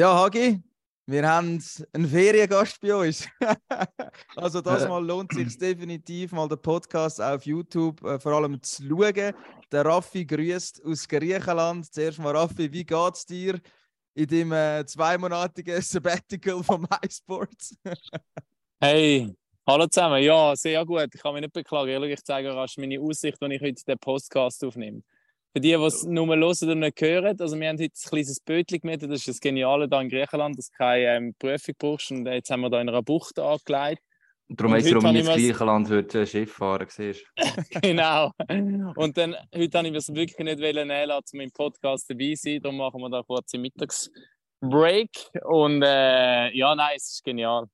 Ja, Hagi, wir haben einen Feriengast bei uns. also das Mal lohnt sich definitiv mal den Podcast auf YouTube äh, vor allem zu schauen. Der Raffi grüßt aus Griechenland. Zuerst mal Raffi, wie geht's dir in dem äh, zweimonatigen Sabbatical von MySports? hey, hallo zusammen. Ja, sehr gut. Ich kann mich nicht beklagen. Ich zeige euch meine Aussicht, wenn ich heute den Podcast aufnehme. Für die, die es nur hören oder nicht hören, also wir haben heute ein kleines Bötchen gemietet, das ist das Geniale hier in Griechenland, dass du keine ähm, Prüfung brauchst und jetzt haben wir da in einer Bucht angelegt. Darum weißt du, warum ich ins Griechenland heute Schiff fahren siehst. genau. Und dann, heute habe ich es wirklich nicht nehmen lassen, um im Podcast dabei zu sein. Darum machen wir da kurz einen Mittagsbreak. Und äh, ja, nein, es ist genial.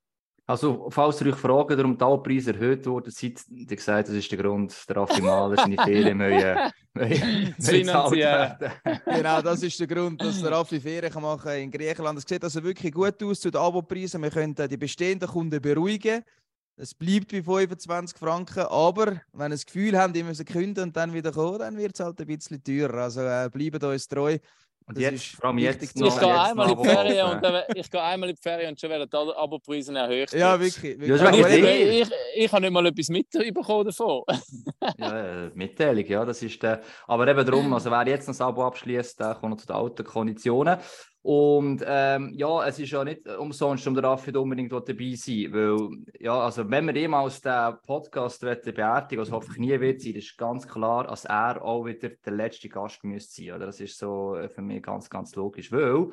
Also, falls ihr euch fragt, warum die Alpreise erhöht wurden, seid ihr gesagt, das ist der Grund, der Raffi Mahler seine Ferien müssen Genau, das ist der Grund, dass der Raffi Ferien kann machen in Griechenland. Es sieht also wirklich gut aus zu den Abo-Preisen. Wir können die bestehenden Kunden beruhigen. Es bleibt bei 25 Franken, aber wenn ihr das Gefühl habt, ihr müsst künden und dann wieder kommen, dann wird es halt ein bisschen teurer. Also äh, bleibt uns treu. Und jetzt, vor allem jetzt ich gehe einmal in die Ferien und dann, ich gehe einmal in die Ferien und schon werden die Abopreise erhöht. Ja, wirklich. wirklich. Ja, ich, ich, ich, ich habe nicht mal etwas mitbekommen davon. ja, äh, Mitteilung, ja, das ist der. Aber eben darum, also wer jetzt noch das Abo abschließt, der kommt noch zu den alten Konditionen. Und ähm, ja, es ist ja nicht umsonst, um der Raffi unbedingt dabei sein, weil, ja, also wenn wir jemals den Podcast beerdigen, was hoffentlich nie wird sein, ist ganz klar, dass er auch wieder der letzte Gast müsste sein, oder? Das ist so äh, für mich ganz, ganz logisch, weil...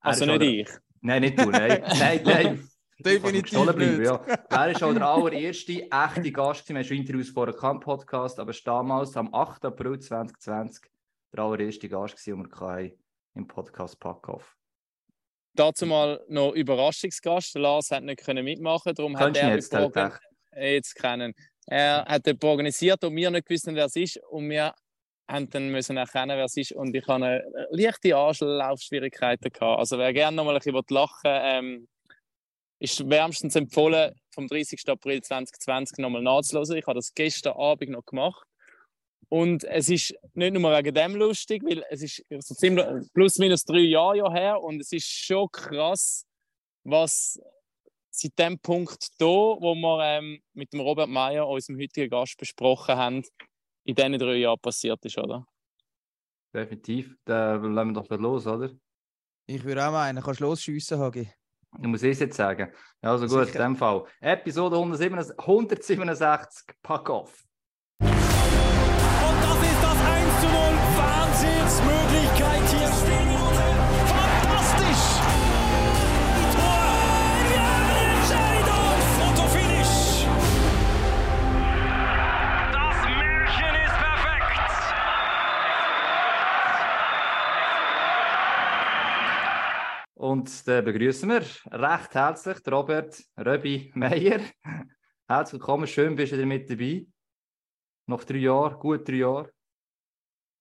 Also nicht der, ich? Nein, nicht du, nein, nein, nein. Definitiv bleiben, ja. Er ist auch der allererste echte Gast, wir haben schon Interviews vor einem Podcast, aber damals, am 8. April 2020, der allererste Gast, den wir im Podcast Packoff dazu mal noch Überraschungsgast. Lars hat nicht können mitmachen, darum Kannst hat er jetzt, halt jetzt kennen. Er hat den organisiert und wir nicht gewusst, wer es ist und wir haben dann müssen erkennen, wer es ist und ich hatte eine leichte Anlaufschwierigkeiten gehabt. Also wer gerne noch mal ein bisschen lachen ähm, ist wärmstens empfohlen, vom 30. April 2020 nochmal nachzulesen. Ich habe das gestern Abend noch gemacht. Und es ist nicht nur wegen dem lustig, weil es ist so ziemlich plus minus drei Jahre her und es ist schon krass, was seit dem Punkt hier, wo wir ähm, mit dem Robert Meyer, unserem heutigen Gast, besprochen haben, in diesen drei Jahren passiert ist, oder? Definitiv. Dann lassen wir doch los, oder? Ich würde auch meinen, kannst du losschiessen, Hagi? Ich muss es jetzt sagen. Also gut, Sicher. in dem Fall. Episode 167, 167 Pack off. Wahnsinnsmöglichkeit hier. Fantastisch! Tor! Ja, Entscheidung! Fotofinish! Das Märchen ist perfekt! Und dann begrüßen wir recht herzlich Robert Röbi Meyer. Herzlich willkommen, schön bist du mit dabei. Nach drei Jahren, gut drei Jahre.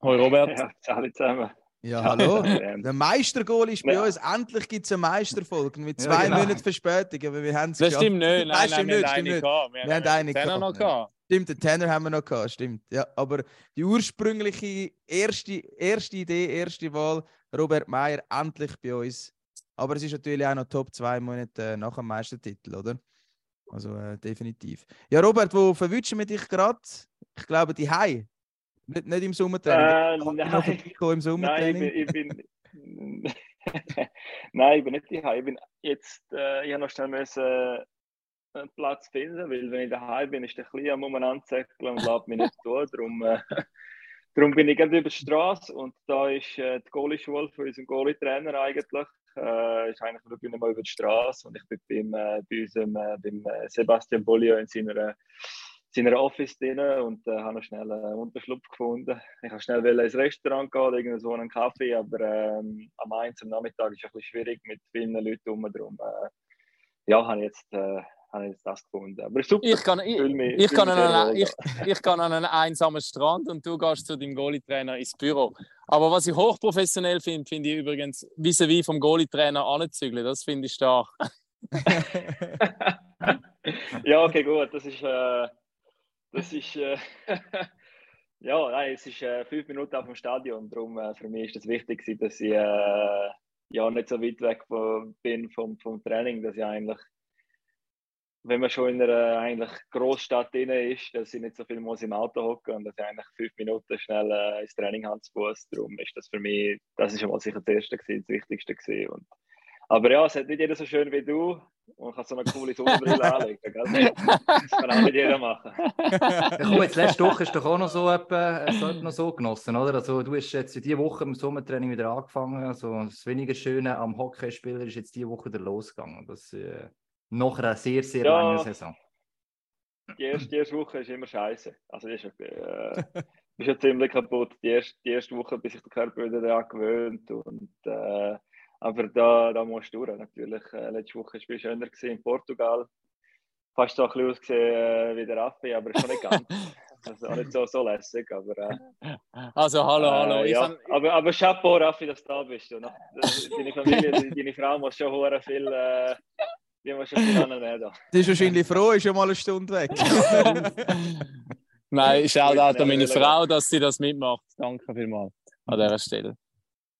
Hoi Robert. Ja, alle zusammen. Ja, hallo. Der Meistergoal ist bei ja. uns. Endlich gibt es eine Meisterfolge mit zwei ja, genau. Monaten Verspätung. Aber wir haben es Das stimmt nicht. Nein, nein, stimmt nicht. Stimmt nicht. Wir, wir haben eine Tenor noch gehabt. Stimmt, den Tenor haben wir noch gehabt. Stimmt. Ja, aber die ursprüngliche erste, erste Idee, erste Wahl, Robert Meyer, endlich bei uns. Aber es ist natürlich auch noch Top zwei Monate nach dem Meistertitel, oder? Also äh, definitiv. Ja, Robert, wo verwünschen wir dich gerade? Ich glaube, die Hai. Nicht, nicht im Sommertraining. Äh, nein, im Sommertraining. Nein, ich bin, ich bin nein, ich bin nicht daheim. Ich bin jetzt, äh, ich habe noch schnell müssen, äh, einen Platz finden, weil wenn ich daheim bin, ist der Kleine am anzäckeln und lässt mich nicht durch. Darum, äh, darum bin ich gerade über die Straße und da ist äh, die Goalie-Schule von unserem Goalie-Trainer eigentlich. Äh, ist eigentlich nur mal über die Straße und ich bin beim, äh, bei unserem, äh, beim äh, Sebastian Bolio in seiner seiner Office drin und äh, habe noch schnell einen Unterschlupf gefunden. Ich habe schnell ins Restaurant gehen irgendwo einen Kaffee, aber ähm, am 1 am Nachmittag ist es ein bisschen schwierig mit vielen Leuten um. Darum äh, ja, habe ich, jetzt, äh, habe ich das gefunden. Aber super. Ich kann, ich, mich, ich, kann an einen, ich, ich kann an einen einsamen Strand und du gehst zu deinem Goalie-Trainer ins Büro. Aber was ich hochprofessionell finde, finde ich übrigens vis-à-vis vom Goalie-Trainer anzügeln. Das finde ich stark. ja, okay, gut. Das ist. Äh, das ist, äh, ja, nein, es ist äh, fünf Minuten auf dem Stadion. Darum äh, für mich ist es wichtig, dass ich, äh, ja nicht so weit weg von, bin vom, vom Training, dass ich eigentlich, wenn man schon in einer eigentlich Großstadt drin ist, dass ich nicht so viel muss im Auto hocken und dass ich eigentlich fünf Minuten schnell äh, ins Training habe. Darum ist das für mich, das ist schon mal sicher das Erste gewesen, das Wichtigste gewesen. Und, aber ja, es hat nicht jeder so schön wie du und kann so eine coole Sonnenbrille anlegen. Gell? Das kann auch nicht jeder machen. Ja, komm, jetzt letzte Woche hast du doch auch noch so, etwa, du noch so genossen, oder? Also, du hast jetzt diese Woche im Sommertraining wieder angefangen. Also, das weniger Schöne am Hockeyspieler ist jetzt diese Woche wieder losgegangen. Das äh, nach einer sehr, sehr Ja. langen Saison. Die erste, die erste Woche ist immer scheiße. Also, die ist, äh, ist ja ziemlich kaputt. Die erste, die erste Woche, bis sich der Körper wieder daran gewöhnt. Und, äh, aber da, da musst du durch. Natürlich, äh, letzte Woche war es schöner in Portugal. Fast so ein bisschen ausgesehen äh, wie der Affe, aber schon nicht ganz. Also auch nicht so, so lässig, aber. Äh, Also, hallo, hallo. Äh, Ich ja. aber, aber Chapeau, Raffi, dass du da bist. Du, ne? Deine Familie, deine, Frau muss schon hure viel, äh, die muss schon viel annehmen. Da. Die ist wahrscheinlich froh, ist schon mal eine Stunde weg. Nein, Shoutout an meine Frau, dass sie das mitmacht. Danke vielmals an dieser Stelle.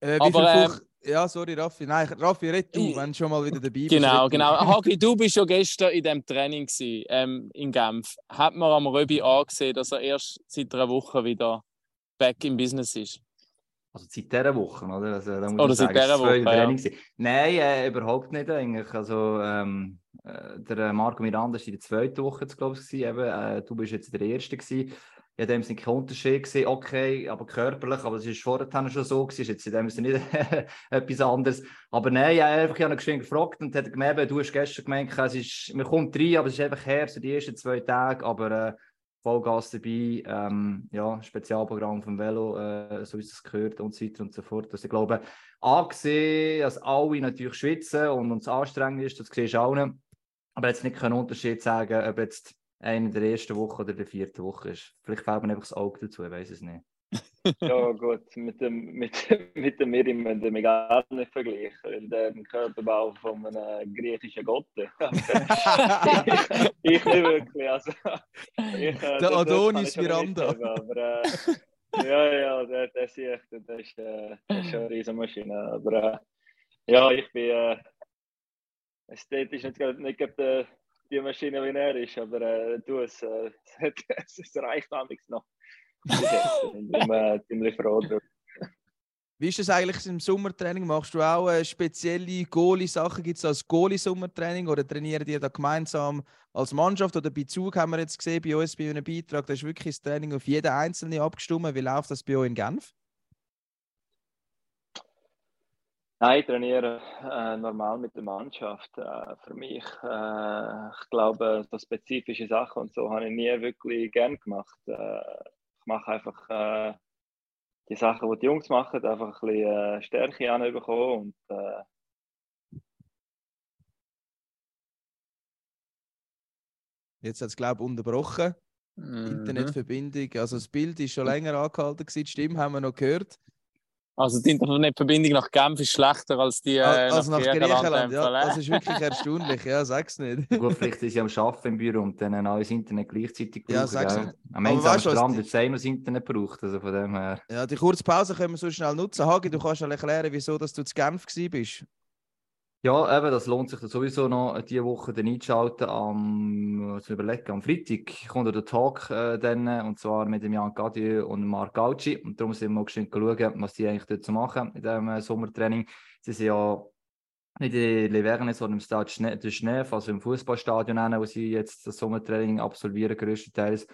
äh, wie Aber, viel ähm, Fuch- Ja, sorry, Raffi. Nein, Raffi, red du, Ich- wenn du schon mal wieder dabei bist. Genau, genau. Hagi, du bist ja gestern in dem Training gewesen, ähm, in Genf. Hat man am Röbi angesehen, dass er erst seit einer Woche wieder back im Business ist? Also seit dieser Woche, oder? Also, da muss Oder ich seit sagen, dieser Woche, ja. Training. Nein, äh, überhaupt nicht eigentlich. Also, ähm, äh, der Marco Miranda war in der zweiten Woche, glaube ich. Eben, äh, du bist jetzt der Erste gewesen. Ja, dem sind kein Unterschied gesehen, okay, aber körperlich, aber es ist vorher schon so gewesen, ist jetzt in dem Sinne nicht etwas anderes. Aber nein, ich habe einfach geschwind gefragt und hat gemerkt, du hast gestern gemeint, es ist, man kommt rein, aber es ist einfach her, so die ersten zwei Tage, aber äh, Vollgas dabei, ähm, ja, Spezialprogramm vom Velo, äh, so ist es gehört und so weiter und so fort. Also ich glaube, angesehen, dass alle natürlich schwitzen und uns anstrengend ist, das siehst du auch nicht. Aber jetzt nicht keinen Unterschied sagen, ob jetzt einer der ersten Woche oder der vierten Woche ist. Vielleicht fällt mir einfach das Auge dazu, ich weiß es nicht. Ja, gut, mit dem, mit, mit dem Miriam müssen wir gar nicht vergleichen, weil der den Körperbau von einem griechischen Gott. ich, ich nicht wirklich. Also, ich, äh, Der das- das Adonis schon Miranda. mitgeben, Aber, äh, ja, ja, der, der sehe ich, der, der ist, äh, der ist schon eine riesen Maschine. Aber äh, ja, ich bin äh, ästhetisch nicht, nicht gerade, äh, die Maschine, wie er ist, aber äh, du, es, äh, es, es reicht amigs noch. Ich bin äh, ziemlich froh drüber. Wie ist das eigentlich im Sommertraining? Machst du auch äh, spezielle Goalie-Sachen? Gibt es als Goalie-Sommertraining oder trainieren die da gemeinsam als Mannschaft? Oder bei Zug haben wir jetzt gesehen, bei uns bei einem Beitrag, da ist wirklich das Training auf jeden Einzelnen abgestimmt. Wie läuft das bei euch in Genf? Nein, ich trainiere äh, normal mit der Mannschaft. Äh, für mich, äh, ich glaube, so spezifische Sachen und so habe ich nie wirklich gern gemacht. Äh, ich mache einfach äh, die Sachen, die die Jungs machen, einfach ein bisschen äh, Stärke anbekommen und äh, Jetzt hat es, glaube ich, unterbrochen. Mhm. Internetverbindung. Also das Bild ist schon länger angehalten. Gewesen. Die Stimme haben wir noch gehört. Also die Internetverbindung nach Genf ist schlechter als die äh, Al- also nach Griechenland. in Ja, das ist wirklich erstaunlich. Ja, sag's nicht. Gut, vielleicht ist sie am Arbeiten im Büro und dann ein neues Internet gleichzeitig Ja, brauchen, sag's gell? nicht. Am Aber Ende am weißt du was, Strand wird es das Internet gebraucht, also von dem her. Ja, die kurze Pause können wir so schnell nutzen. Hagi, du kannst mal erklären, wieso dass du zu Genf gewesen bist. Ja, eben, das lohnt sich sowieso noch, diese Woche dann einzuschalten. Am, zu überlegen, am Freitag kommt der Talk äh, dann, und zwar mit dem Jan Gadieu und Marc Gauci. Und darum sind wir mal geschwind schauen, was die eigentlich dort so machen in diesem äh, Sommertraining. Sie sind ja nicht in Liverne, sondern im Stade Schnee, also im Fußballstadion, wo sie jetzt das Sommertraining absolvieren, größtenteils.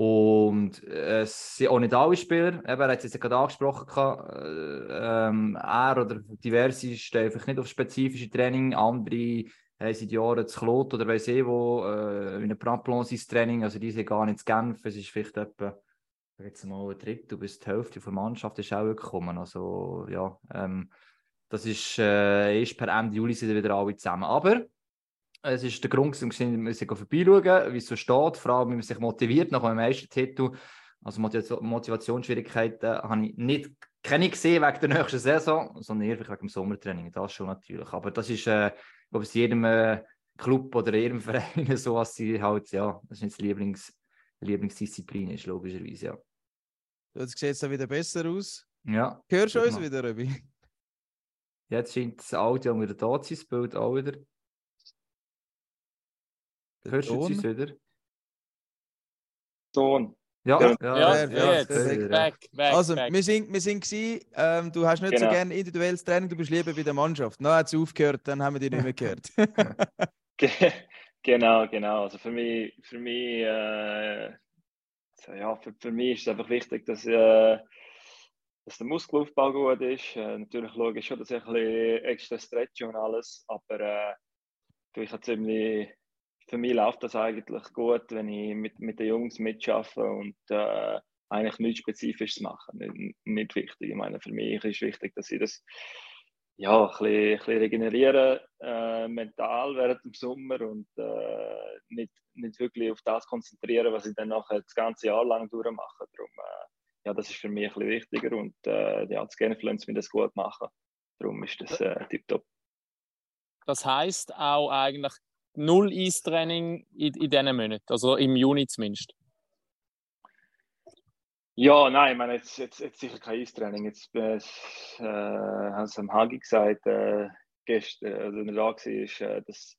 Und äh, es sind auch nicht alle Spieler, eben, er hat es jetzt gerade angesprochen, äh, ähm, er oder diverse stehen einfach nicht auf spezifische Training, andere haben seit Jahren zu Klot oder weiss ich wo, äh, in einem Pramplon sein Training, also die sind gar nicht zu Genf, es ist vielleicht etwa sag jetzt mal ein Drittel bis die Hälfte der Mannschaft ist auch gekommen, also ja, ähm, das ist äh, erst per Ende Juli sind wieder alle zusammen, aber es ist der Grund, dass wir müssen vorbeischauen, wie es so steht, vor allem, wie man sich motiviert nach einem Meistertitel. Also Motiva- Motivationsschwierigkeiten habe ich nicht keine gesehen wegen der nächsten Saison, sondern eher wegen dem Sommertraining. Das schon natürlich. Aber das ist, äh, ich glaube, es jedem äh, Club oder jedem Verein so, was sie halt, ja, das ist nicht die Lieblings, Lieblingsdisziplin ist, logischerweise, ja. Jetzt sieht es wieder besser aus. Ja, Hörst du uns Genau. wieder, Röbi? Jetzt scheint das Audio wieder da zu sein, das Bild auch wieder. Der Hörst du uns wieder? Ton. Ja, Ja. Ja, ja, jetzt. Back, back, Also, back. wir sind, wir sind gewesen, ähm, du hast nicht so Genau. gerne individuelles Training, du bist lieber bei der Mannschaft. Dann hat es aufgehört, dann haben wir dich nicht mehr gehört. Ge- Genau, genau. Also für mich, für mich, äh, so, ja, für, für mich ist es einfach wichtig, dass, äh, dass der Muskelaufbau gut ist. Äh, natürlich schaue ich schon, dass ich ein bisschen extra stretche und alles, aber äh, du, ich habe ziemlich, für mich läuft das eigentlich gut, wenn ich mit, mit den Jungs mitschaffe und äh, eigentlich nichts Spezifisches mache. Nicht, nicht wichtig. Ich meine, für mich ist wichtig, dass ich das ja, ein bisschen, ein bisschen regenerieren, äh, mental während dem Sommer und äh, nicht, nicht wirklich auf das konzentrieren, was ich dann nachher das ganze Jahr lang durchmache. Darum, äh, ja, das ist für mich ein bisschen wichtiger und äh, ja, das Genfluence mir das gut machen. Darum ist das äh, tipptopp. Das heisst auch eigentlich null Eistraining in, in diesen Monaten, also im Juni zumindest. Ja, nein, ich meine, jetzt, jetzt, jetzt sicher kein Eistraining. Jetzt äh, äh, haben sie am Hagi gesagt, äh, gestern, also wenn er da war, ist, äh, dass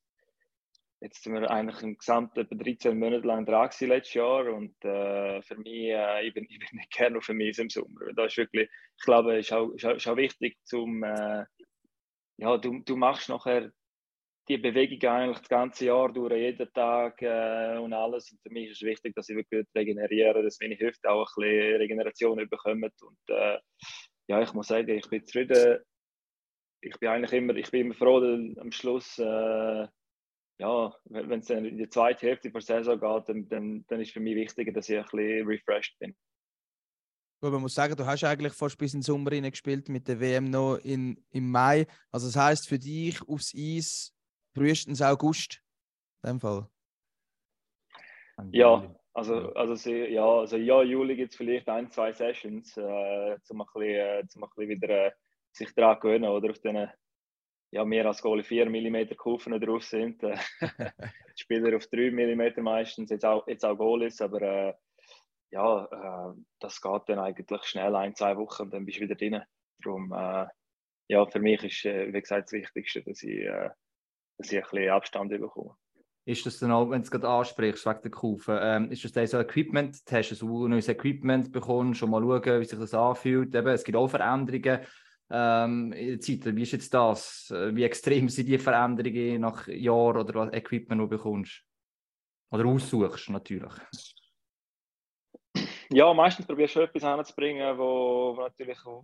jetzt sind wir eigentlich im Gesamten etwa 13 Monate lang dran gewesen letztes Jahr und äh, für mich, äh, ich, bin, ich bin nicht gerne auf mich im Sommer. Das ist wirklich, ich glaube, es ist auch, ist ist auch wichtig zum, äh, ja, du, du machst nachher die Bewegung eigentlich das ganze Jahr durch, jeden Tag äh, und alles. Und für mich ist es wichtig, dass ich wirklich regeneriere, dass meine Hüfte auch ein bisschen Regeneration bekommen. Und äh, ja, ich muss sagen, ich bin zufrieden. Ich bin eigentlich immer, ich bin immer froh, dass am Schluss, äh, ja, wenn es in die zweite Hälfte der Saison geht, dann, dann, dann ist für mich wichtiger, dass ich ein bisschen refreshed bin. Gut, man muss sagen, du hast eigentlich fast bis in den Sommer gespielt mit der WM noch in, im Mai. Also das heißt für dich aufs Eis frühestens August. In dem Fall. Ja, also, also, sie, ja, also ja, Juli gibt es vielleicht ein, zwei Sessions, äh, um ein bisschen, äh, zum ein bisschen wieder äh, sich daran gewöhnen oder auf den ja, mehr als Goalie 4 mm Kufen drauf sind. Äh, die Spieler auf 3 mm meistens, jetzt auch, jetzt auch Goalies, aber äh, ja, äh, das geht dann eigentlich schnell, ein, zwei Wochen und dann bist du wieder drin. Darum, äh, ja, für mich ist, äh, wie gesagt, das Wichtigste, dass ich, äh, dass ich ein bisschen Abstand bekomme. Ist das dann auch, wenn du es gerade ansprichst, wegen der Kufen, ähm, ist das dann so Equipment-Test, dass du neues Equipment bekommst, schon mal schauen, wie sich das anfühlt? Eben, es gibt auch Veränderungen ähm, in der Zeit. Wie ist jetzt das? Äh, Wie extrem sind die Veränderungen nach Jahren oder was Equipment, du bekommst? Oder aussuchst, natürlich. Ja, meistens probierst du etwas anzubringen, wo, wo natürlich wo,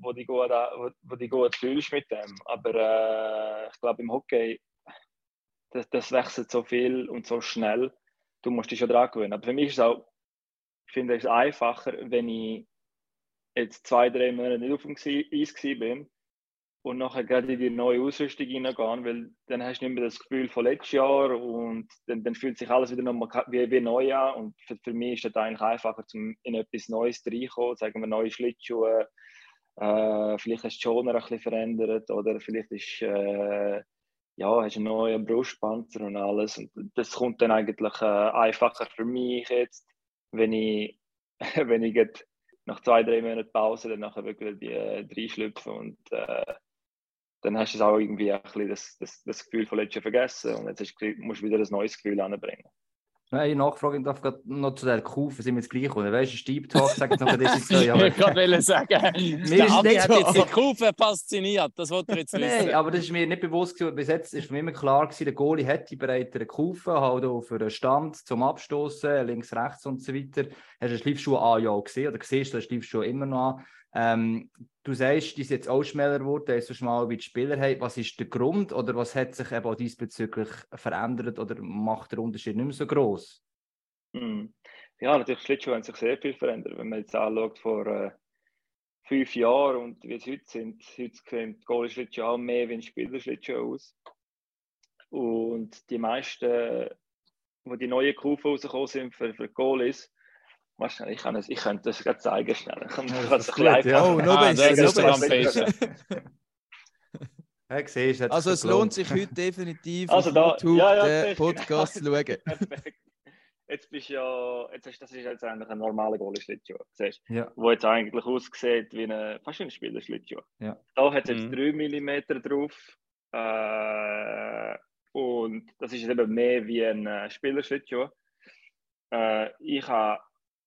wo, die gut, wo, wo die gut fühlst mit dem. Aber äh, ich glaube im Hockey, das, das wechselt so viel und so schnell. Du musst dich schon dran gewöhnen. Aber für mich ist es auch, ich finde es einfacher, wenn ich jetzt zwei, drei Monate nicht auf dem Eis bin und nachher gerade in die neue Ausrüstung hineingehen, weil dann hast du nicht mehr das Gefühl von letztes Jahr und dann, dann fühlt sich alles wieder nochmal wie, wie neu an. Und für, für mich ist das eigentlich einfacher, zum in etwas Neues reinkommen, sagen wir neue Schlittschuhe, äh, vielleicht hast du Schoner ein bisschen verändert oder vielleicht ist, äh, ja, hast einen neuen Brustpanzer und alles. Und das kommt dann eigentlich äh, einfacher für mich jetzt, wenn ich, wenn ich nach zwei, drei Monaten Pause dann nachher wirklich die äh, reinschlüpfe und äh, dann hast du es auch irgendwie ein bisschen das, das, das Gefühl von letztes Jahr vergessen und jetzt hast musst du wieder ein neues Gefühl anbringen. Eine Nachfrage darf gerade noch zu der Kufen, sind wir jetzt gleich kommen. Weißt du, Steep Talk, sag jetzt noch, das ist so, Ich ja, wollte aber, gerade sagen, ist der Adi nicht hat jetzt die Kurve fasziniert, das wollte ich jetzt wissen. Nein, aber das ist mir nicht bewusst gewesen. Bis jetzt ist mir immer klar gewesen, der Goalie hätte bereits eine Kufe, halt auch für einen Stand zum Abstoßen, links, rechts und so weiter. Hast du den Schleifschuh an ja auch gesehen oder siehst du den Schleifschuh immer noch an? Ähm, du sagst, die sind jetzt auch schneller geworden, als du schon mal wie die Spieler haben. Was ist der Grund oder was hat sich eben auch diesbezüglich verändert oder macht der Unterschied nicht mehr so groß? Hm. Ja, natürlich, Schlittschuhe haben sich sehr viel verändert. Wenn man jetzt anschaut, vor äh, fünf Jahren und wie es heute sind, heute sehen die Goalie-Schlittschuhe auch mehr wie ein Spielerschlittschuh aus. Und die meisten, wo die neuen Kufen rausgekommen sind für, für Goalies, weißt du, ich, kann es, ich könnte das gerade zeigen schnell. Ich kann Ja, das ein ist gut, ja. einfacher- Oh, noch Ah, besser. das ist besser. Ja, siehst, Also es gelohnt. lohnt sich heute definitiv Also auf da- YouTube ja, ja, den Podcast zu schauen. Perfekt. Jetzt jetzt bist du ja, jetzt hast, das ist jetzt eigentlich ein normaler Goalie-Schlittschuh, siehst du? Ja. Wo jetzt eigentlich aussieht wie eine, fast wie ein Spielerschlittschuh. Ja. Da hat es jetzt Mhm. 3 mm drauf. Äh, und das ist eben mehr wie ein äh, Spielerschlittschuh. Äh, ich habe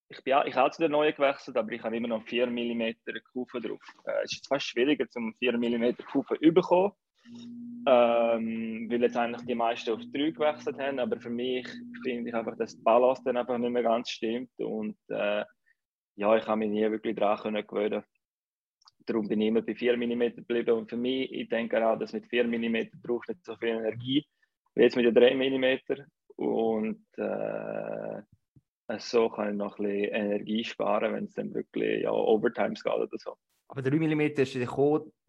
ich bin auch, ich habe zu der neuen gewechselt, aber ich habe immer noch 4 mm Kufen drauf. Äh, es ist fast schwieriger, zum 4 mm Kufen zu bekommen. Ähm, weil jetzt eigentlich die meisten auf 3 gewechselt haben, aber für mich finde ich einfach, dass die Balance dann einfach nicht mehr ganz stimmt und äh, ja, ich habe mich nie wirklich daran gewöhnen. Darum bin ich immer bei 4 mm geblieben und für mich, ich denke auch, dass mit 4 mm braucht nicht so viel Energie wie jetzt mit den 3 mm und äh, so kann ich noch ein bisschen Energie sparen, wenn es dann wirklich ja, Overtimes geht oder so. Aber 3 mm ist der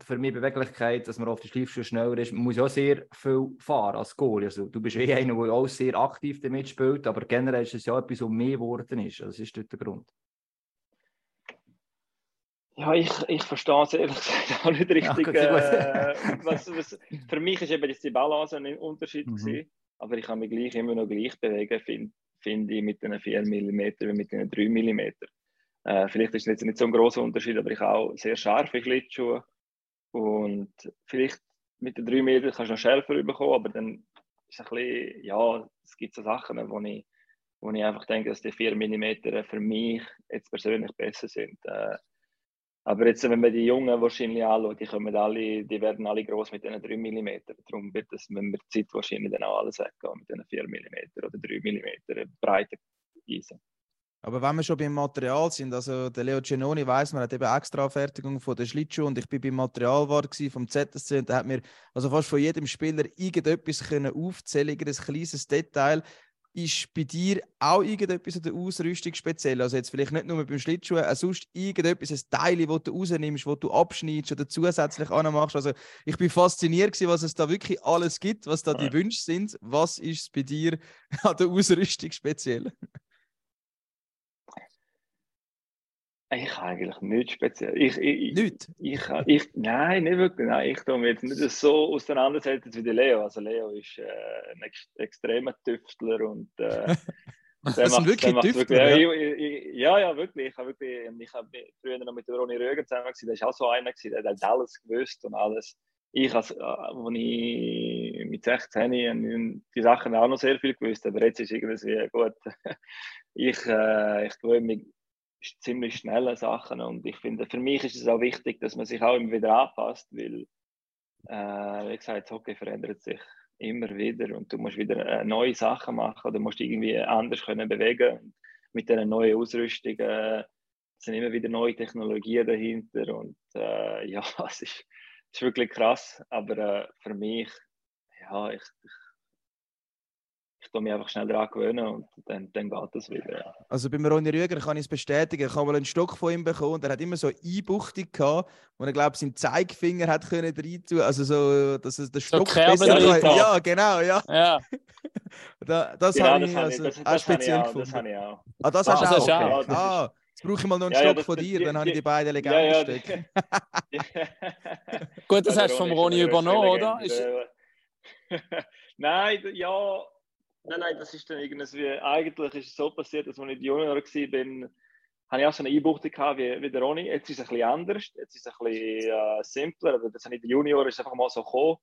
für mich Beweglichkeit, dass man auf der Schleifschuhe schneller ist. Man muss ja auch sehr viel fahren als Goalie. Also, du bist eh einer, der auch sehr aktiv damit spielt, aber generell ist es ja etwas, was mehr geworden ist. Das ist dort der Grund. Ja, ich, ich verstehe es ehrlich gesagt auch nicht richtig. gut. äh, was, was, für mich ist eben die Balance ein Unterschied Mhm. gewesen, aber ich kann mich gleich immer noch gleich bewegen, finde find ich, mit den 4 mm wie mit den 3 mm. Äh, vielleicht ist es jetzt nicht so ein großer Unterschied, aber ich habe auch sehr scharfe Schlittschuhe und vielleicht mit den 3 mm kannst du noch schärfer bekommen, aber dann ist es ein bisschen, ja, es gibt so Sachen, wo ich, wo ich einfach denke, dass die 4 mm für mich jetzt persönlich besser sind. Äh, aber jetzt, wenn man die Jungen wahrscheinlich anschaut, die, kommen alle, die werden alle groß mit diesen 3 mm. Darum wird das mit der Zeit wahrscheinlich dann auch alles weggehen mit diesen 4 mm oder 3 mm breiten Eisen. Aber wenn wir schon beim Material sind, also der Leo Genoni weiß, man hat eben extra Fertigung von den Schlittschuhen und ich bin beim Materialwart vom ZSC und da hat mir also fast von jedem Spieler irgendetwas können aufzählen, ein kleines Detail. Ist bei dir auch irgendetwas an der Ausrüstung speziell? Also jetzt vielleicht nicht nur beim Schlittschuh, auch sonst irgendetwas, ein Teil, das du rausnimmst, das du abschneidest oder zusätzlich anmachst. Also ich bin fasziniert gewesen, was es da wirklich alles gibt, was da die. Wünsche sind. Was ist bei dir an der Ausrüstung speziell? Ich habe eigentlich nichts speziell. Ich, ich, Nichts? Ich, ich, nein, nicht wirklich. Nein, ich tue mich jetzt nicht so auseinandersetzen wie der Leo. Also Leo ist äh, ein ex extremer Tüftler und äh, Das der sind macht- wirklich macht Tüftler, ja, ja, ja, wirklich. Ich habe wirklich, ich habe früher noch mit Ronny Röger zusammen gewesen. Der ist auch so einer gewesen, der hat alles gewusst und alles. Ich, als, äh, als ich mit 16 habe, die Sachen auch noch sehr viel gewusst, aber jetzt ist irgendwie gut. ich, äh, ich gewöhne mich ziemlich schnell an Sachen und ich finde, für mich ist es auch wichtig, dass man sich auch immer wieder anpasst, weil, äh, wie gesagt, Hockey verändert sich immer wieder und du musst wieder äh, neue Sachen machen oder musst irgendwie anders können bewegen. Mit dieser neuen Ausrüstung äh, sind immer wieder neue Technologien dahinter und äh, ja, es ist, ist wirklich krass, aber äh, für mich, ja, ich, ich, ich tue mich einfach schnell daran gewöhnen und dann, dann geht das wieder. Ja. Also beim Ronny Rüger kann ich es bestätigen. Ich habe mal einen Stock von ihm bekommen und er hat immer so eine Einbuchtung gehabt, wo er, glaube ich, seinen Zeigefinger hat können rein tun. Also so, dass es der Stock Kerben besser da. Ja, genau, ja. Ja, Da, das Genau, habe das ich also ich, das, auch das ich speziell auch. gefunden. Das habe ich auch. Ah, das Ah, hast du das auch. Okay. Ja, das ah, jetzt brauche ich mal noch einen Ja, ja, Stock das- von das- dir, die- dann habe ich die beiden Ja, ja, gut, das Ja, hast du vom Ronny übernommen, oder? Ist, nein, ja. Nein, nein, das ist dann irgendwie. Eigentlich ist es so passiert, dass als ich Junior war, habe ich auch so eine Einbuchtung wie, wie der Ronny. Jetzt ist es ein bisschen anders, jetzt ist es ein bisschen äh, simpler. Aber das habe ich der Junior ist einfach mal so gekommen,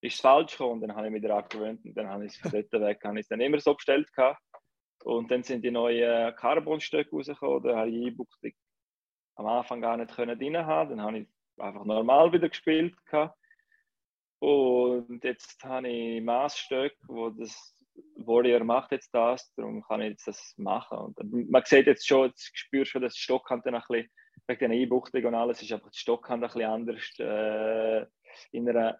ist falsch gekommen und dann habe ich mich daran gewöhnt und dann habe ich es von dort weg, habe ich es dann immer so bestellt gehabt. Und dann sind die neuen Carbon-Stöcke rausgekommen, da habe ich die Einbuchtung am Anfang gar nicht können drin haben. Dann habe ich einfach normal wieder gespielt gehabt. Und jetzt habe ich Maßstöcke, wo das Warrior macht jetzt das, darum kann ich jetzt das machen. Und man sieht jetzt schon, jetzt spürst schon, dass die Stockhand dann ein bisschen, wegen der Einbuchtung und alles, ist einfach die Stockhand ein bisschen anders äh, in einer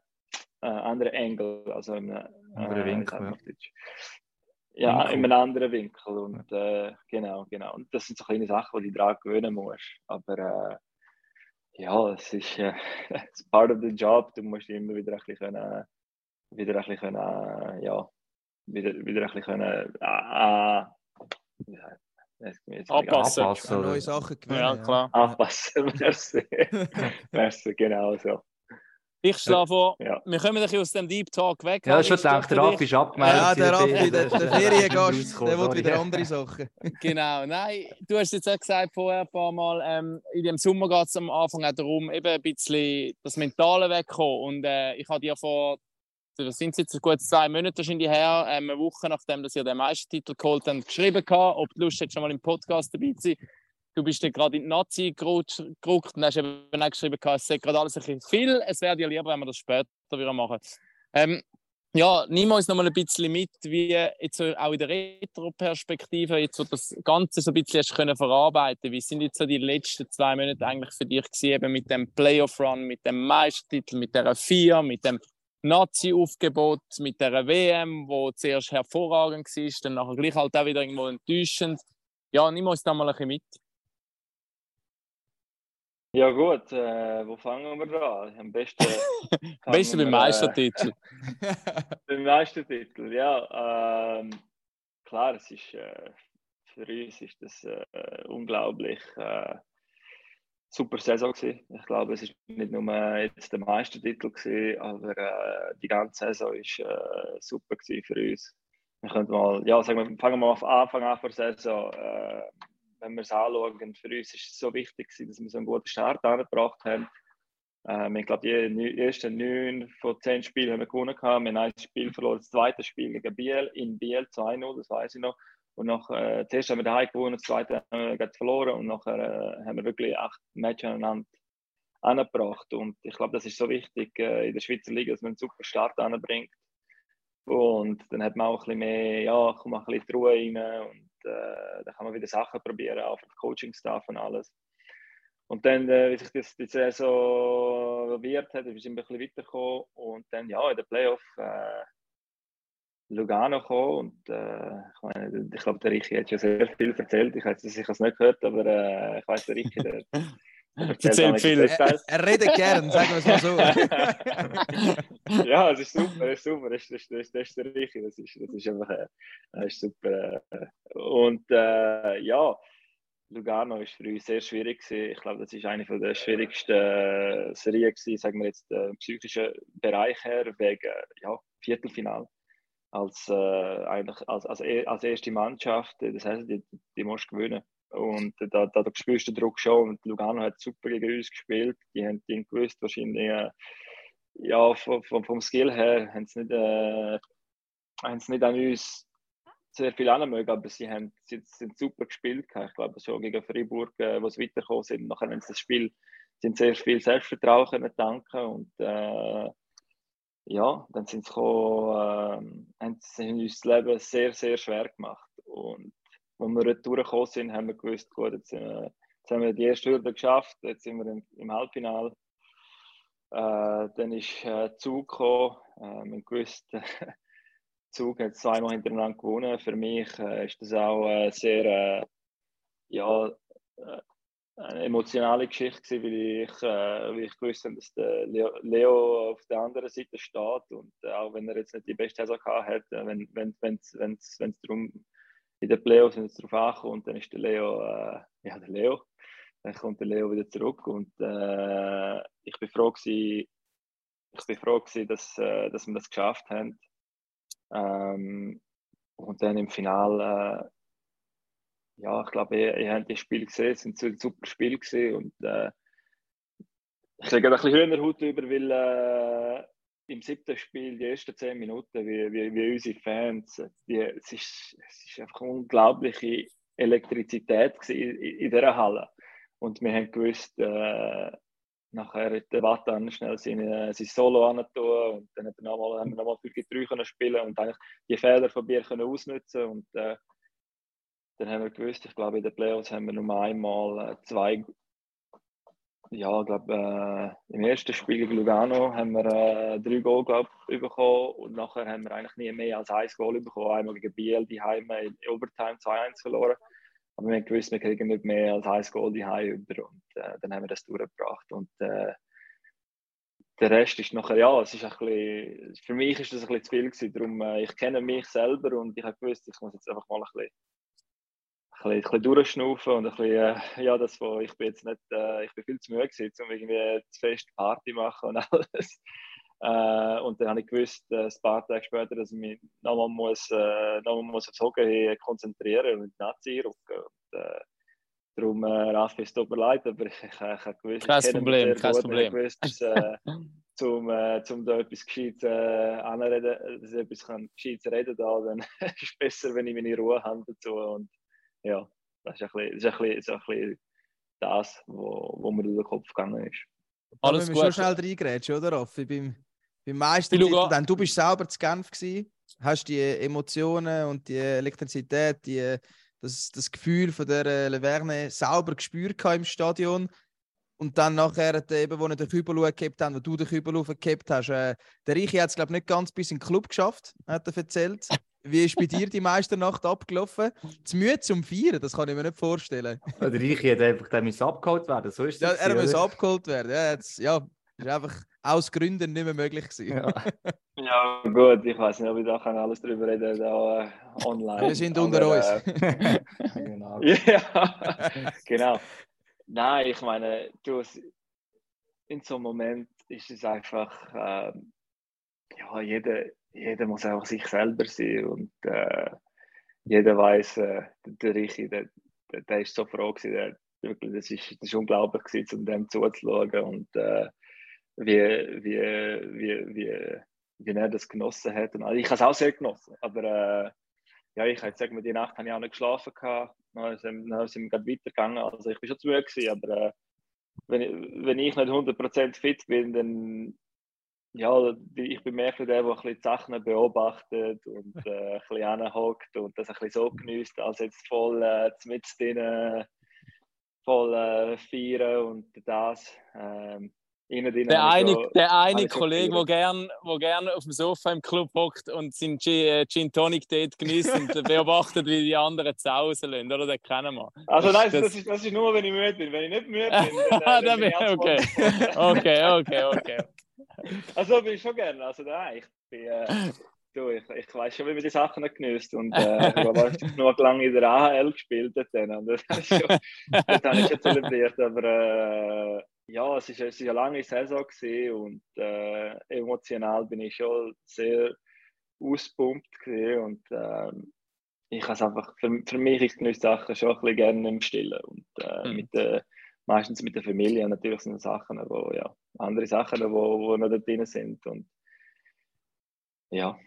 äh, anderen Angle, also in einem Anderen wie Winkel, ja. Winkel. in einem anderen Winkel. Und äh, genau, genau. Und das sind so kleine Sachen, die du daran gewöhnen musst. Aber äh, ja, es ist äh, part of the job. Du musst immer wieder ein bisschen können, wieder ein bisschen können, äh, ja, wieder, wieder ein bisschen können, äh, jetzt- Anpassen. Anpassen. An neue? Sachen gewöhnen. ja, klar. Anpassen, merci. merci, genau so. Ich schlage vor, Ja. wir kommen ein bisschen aus dem Deep Talk weg. Ja, schon gedacht, der Raffi ist abgemeldet. Ja, der Raffi, der, der Feriengast, der will wieder andere Sachen. Genau, nein, du hast jetzt auch gesagt vorher ein paar Mal, ähm, in dem Sommer geht es am Anfang auch darum, eben ein bisschen das Mentale wegkommen. Und äh, ich habe dir vor, das sind jetzt gut zwei Monate wahrscheinlich her, ähm, eine Woche nachdem dass ihr den Meistertitel geholt habt, geschrieben gehabt, ob du Lust hättest, schon mal im Podcast dabei zu sein. Du bist dann gerade in die Nazi geruckt und hast eben auch geschrieben, gehabt, es sei gerade alles ein bisschen viel. Es wäre dir lieber, wenn wir das später wieder machen. Ähm, ja, nimm uns noch mal ein bisschen mit, wie jetzt auch in der Retro-Perspektive, jetzt wo das Ganze so ein bisschen hast können verarbeiten Wie sind jetzt so die letzten zwei Monate eigentlich für dich gewesen, eben mit dem Playoff-Run, mit dem Meistertitel, mit der Vier, mit dem Nazi-Aufgebot, mit der WM, wo zuerst hervorragend war, dann nachher gleich halt auch wieder irgendwo enttäuschend. Ja, nimm uns da mal ein bisschen mit. Ja gut, äh, wo fangen wir da an? Am besten Am besten beim äh, Meistertitel. beim Meistertitel, ja. Ähm, klar, es ist, äh, für uns ist das äh, unglaublich äh, super Saison gewesen. Ich glaube, es ist nicht nur jetzt der Meistertitel gewesen, aber äh, die ganze Saison ist äh, super gewesen für uns. Wir können mal, ja, sagen wir, fangen wir mal auf Anfang an der Saison. Äh, wenn wir es anschauen, für uns ist es so wichtig gewesen, dass wir so einen guten Start angebracht haben. Ähm, ich glaube, die ersten neun von zehn Spielen haben wir gewonnen. Wir haben ein Spiel verloren, das zweite Spiel gegen Biel, in Biel 2-0, das weiß ich noch. Und nach, äh, zuerst haben wir daheim gewonnen, das zweite haben wir verloren und nachher äh, haben wir wirklich acht Matches aneinander angebracht. Und ich glaube, das ist so wichtig äh, in der Schweizer Liga, dass man einen super Start anbringt. Und dann hat man auch ein bisschen mehr, ja, kommt auch ein bisschen Ruhe rein und äh, dann kann man wieder Sachen probieren, auch für den Coaching-Staff und alles. Und dann, äh, wie sich das die Saison wird hat, ist ein bisschen weitergekommen und dann, ja, in der Playoff äh, Lugano gekommen und äh, ich, meine, ich glaube, der Richi hat schon sehr viel erzählt. Ich habe es sicher nicht gehört, aber äh, ich weiß, der Richi, der, der Erzählt viel. Details. Er redet gern, sagen wir es mal so. ja, es ist super, es ist super, das, das, das, das ist der Richi, das ist, das ist einfach äh, das ist super. Äh, und äh, ja, Lugano ist für uns sehr schwierig gewesen. Ich glaube, das ist eine von der schwierigsten äh, Serien gewesen, sagen wir jetzt im psychischen Bereich her, wegen ja, Viertelfinal. Als, äh, eigentlich als, als, e- als erste Mannschaft, das heißt, die, die musst du gewinnen. Und da, da, da spürst du den Druck schon. Und Lugano hat super gegen uns gespielt. Die haben, haben gewusst, wahrscheinlich, äh, ja, vom, vom, Skill her, haben sie nicht, äh, haben sie nicht an uns sehr viel anmögen, aber sie haben sie sind super gespielt. Ich glaube, schon gegen Freiburg, äh, wo sie weitergekommen sind. Nachher haben sie das Spiel, haben sehr viel Selbstvertrauen tanken und äh, ja, dann sind sie gekommen, äh, haben uns das Leben sehr, sehr schwer gemacht. Und als wir dort durchgekommen sind, haben wir gewusst, gut, jetzt, äh, jetzt haben wir die erste Hürde geschafft, jetzt sind wir im, im Halbfinale. Äh, dann ist äh, Zug gekommen, äh, wir gewusst, Zug hat zweimal hintereinander gewonnen. Für mich äh, ist das auch äh, sehr äh, ja, äh, eine emotionale Geschichte weil ich, äh, weil ich gewusst habe, dass der Leo, auf der anderen Seite steht und äh, auch wenn er jetzt nicht die beste Saison gehabt hat, äh, wenn wenn wenn's, wenn's, wenn's darum in den Playoffs wenn es darauf ankommt, dann ist der Leo äh, ja der Leo. Dann kommt der Leo wieder zurück und äh, ich bin froh gewesen, ich bin froh gewesen, dass, äh, dass wir das geschafft haben. Ähm, und dann im Finale, ja, ich glaube, ihr, ihr habt das Spiel gesehen, es so ein super Spiel und äh, ich lege ein bisschen Hühnerhaut über, weil äh, im siebten Spiel, die ersten zehn Minuten, wie, wie, wie unsere Fans, die, es, ist, es ist einfach unglaubliche Elektrizität in, in dieser Halle. Und wir haben gewusst, äh, nachher hat der Watan schnell seine, sein Solo angetan und dann hat er nochmal, haben wir nochmal 5-3 können spielen und eigentlich die Fehler von Bier können ausnutzen und äh, dann haben wir gewusst, ich glaube in den Playoffs haben wir nur einmal äh, zwei, ja, ich glaube äh, im ersten Spiel gegen Lugano haben wir äh, drei Goal glaub, bekommen und nachher haben wir eigentlich nie mehr als ein Goal bekommen, einmal gegen Biel die Heime in Overtime 2-1 verloren. Aber wir haben gewusst, wir kriegen nicht mehr als ein Goal die über und äh, dann haben wir das durchgebracht. Und äh, der Rest ist nachher, ja, es ist ein bisschen, für mich ist das ein bisschen zu viel gewesen. Darum, äh, ich kenne mich selber und ich habe gewusst, ich muss jetzt einfach mal ein bisschen, ein bisschen, durchschnaufen und ein bisschen, äh, ja, das, wo ich bin jetzt nicht, äh, ich bin viel zu müde gewesen, um irgendwie zu fest Party machen und alles. Äh, und dann habe ich gewusst, äh, ein paar Tage später, dass ich mich nochmal muss, äh, nochmal muss aufs Hockey konzentrieren und die Nazi rücken. Und, äh, darum, äh, Raffi, es tut mir leid, aber ich, ich, habe gewusst, Kein ich Problem, kein gut, Problem. Gewusst, dass, äh, zum, äh, zum da etwas Gescheites äh, anreden, dass ich etwas kann Gescheites reden da, dann ist es besser, wenn ich meine Ruhe habe dazu. Und ja, das ist ein bisschen das, ist ein bisschen, das, ist ein bisschen das wo, wo mir durch den Kopf gegangen ist. Alles wir schon gut. schnell reingrätschen, oder Raffi? Beim, beim dann, du bist selber zu Genf gewesen, hast die Emotionen und die Elektrizität, die, das, das Gefühl von der Leverne sauber gespürt im Stadion. Und dann nachher, er eben, wo er den Kübel gehabt hat, wo du den Kübel aufgehabt hast, äh, der Reiche hat es, glaube ich, nicht ganz bis in den Club geschafft, hat er erzählt. Wie ist bei dir die Meisternacht abgelaufen? Zu müde zum Feiern, das kann ich mir nicht vorstellen. Der Reiche hat einfach der muss abgeholt werden. So ist Ja, das. er muss abgeholt werden. Ja, jetzt, ja, ist einfach aus Gründen nicht mehr möglich gewesen. Ja. Ja, gut, ich weiß nicht, ob ich da kann alles drüber reden da, äh, online. Wir sind Aber, unter uns. Äh, genau. ja, genau. Nein, ich meine, du, in so einem Moment ist es einfach, ähm, ja, jeder, jeder muss einfach sich selber sein und äh, jeder weiß, äh, der, Richi, der, der, der ist so froh gewesen, der, wirklich, das ist, das ist unglaublich gewesen, um dem zuzuschauen und äh, wie, wie, wie, wie, wie er das genossen hat. Und, also ich habe es auch sehr genossen, aber äh, ja, ich jetzt sagen, die Nacht habe ich auch nicht geschlafen. Gehabt. Dann sind wir gerade weitergegangen. Also ich bin schon zu müde gewesen, aber äh, wenn, ich, wenn ich nicht 100% fit bin, dann ja, ich bin mehr für den, der ein bisschen die Sachen beobachtet und äh, ein bisschen anhockt und das ein bisschen so genießt, als jetzt voll äh, mit drin voll äh, feiern und das. Ähm, innen Der eine, schon- der eine Kollege, der gefeiert. gern, wo gern auf dem Sofa im Club hockt und seinen Gin, äh, Gin Tonic dort genießt und beobachtet, wie die anderen Zausen lassen, oder? Den kennen wir. Also nein, Das- das, ist, das ist nur, wenn ich müde bin. Wenn ich nicht müde bin, dann, Dann dann bin ich okay. Okay, okay, okay. Also bin ich schon gerne. Also nein, ich bin, äh, du, ich, ich weiß schon, wie man die Sachen genießt. Und äh, ich habe genug lange in der AHL gespielt dort. Und das, schon, das habe ich schon zelebriert. Aber äh, ja, es ist eine lange Saison gewesen und äh, emotional bin ich schon sehr auspumpt gewesen. Und ähm, ich habe einfach, für, für mich, ich genieße Sachen schon ein bisschen gerne im Stillen. Und äh, Mhm. mit der, meistens mit der Familie. Natürlich sind es Sachen, wo, ja, andere Sachen, die wo, wo noch da drin sind. Und ja.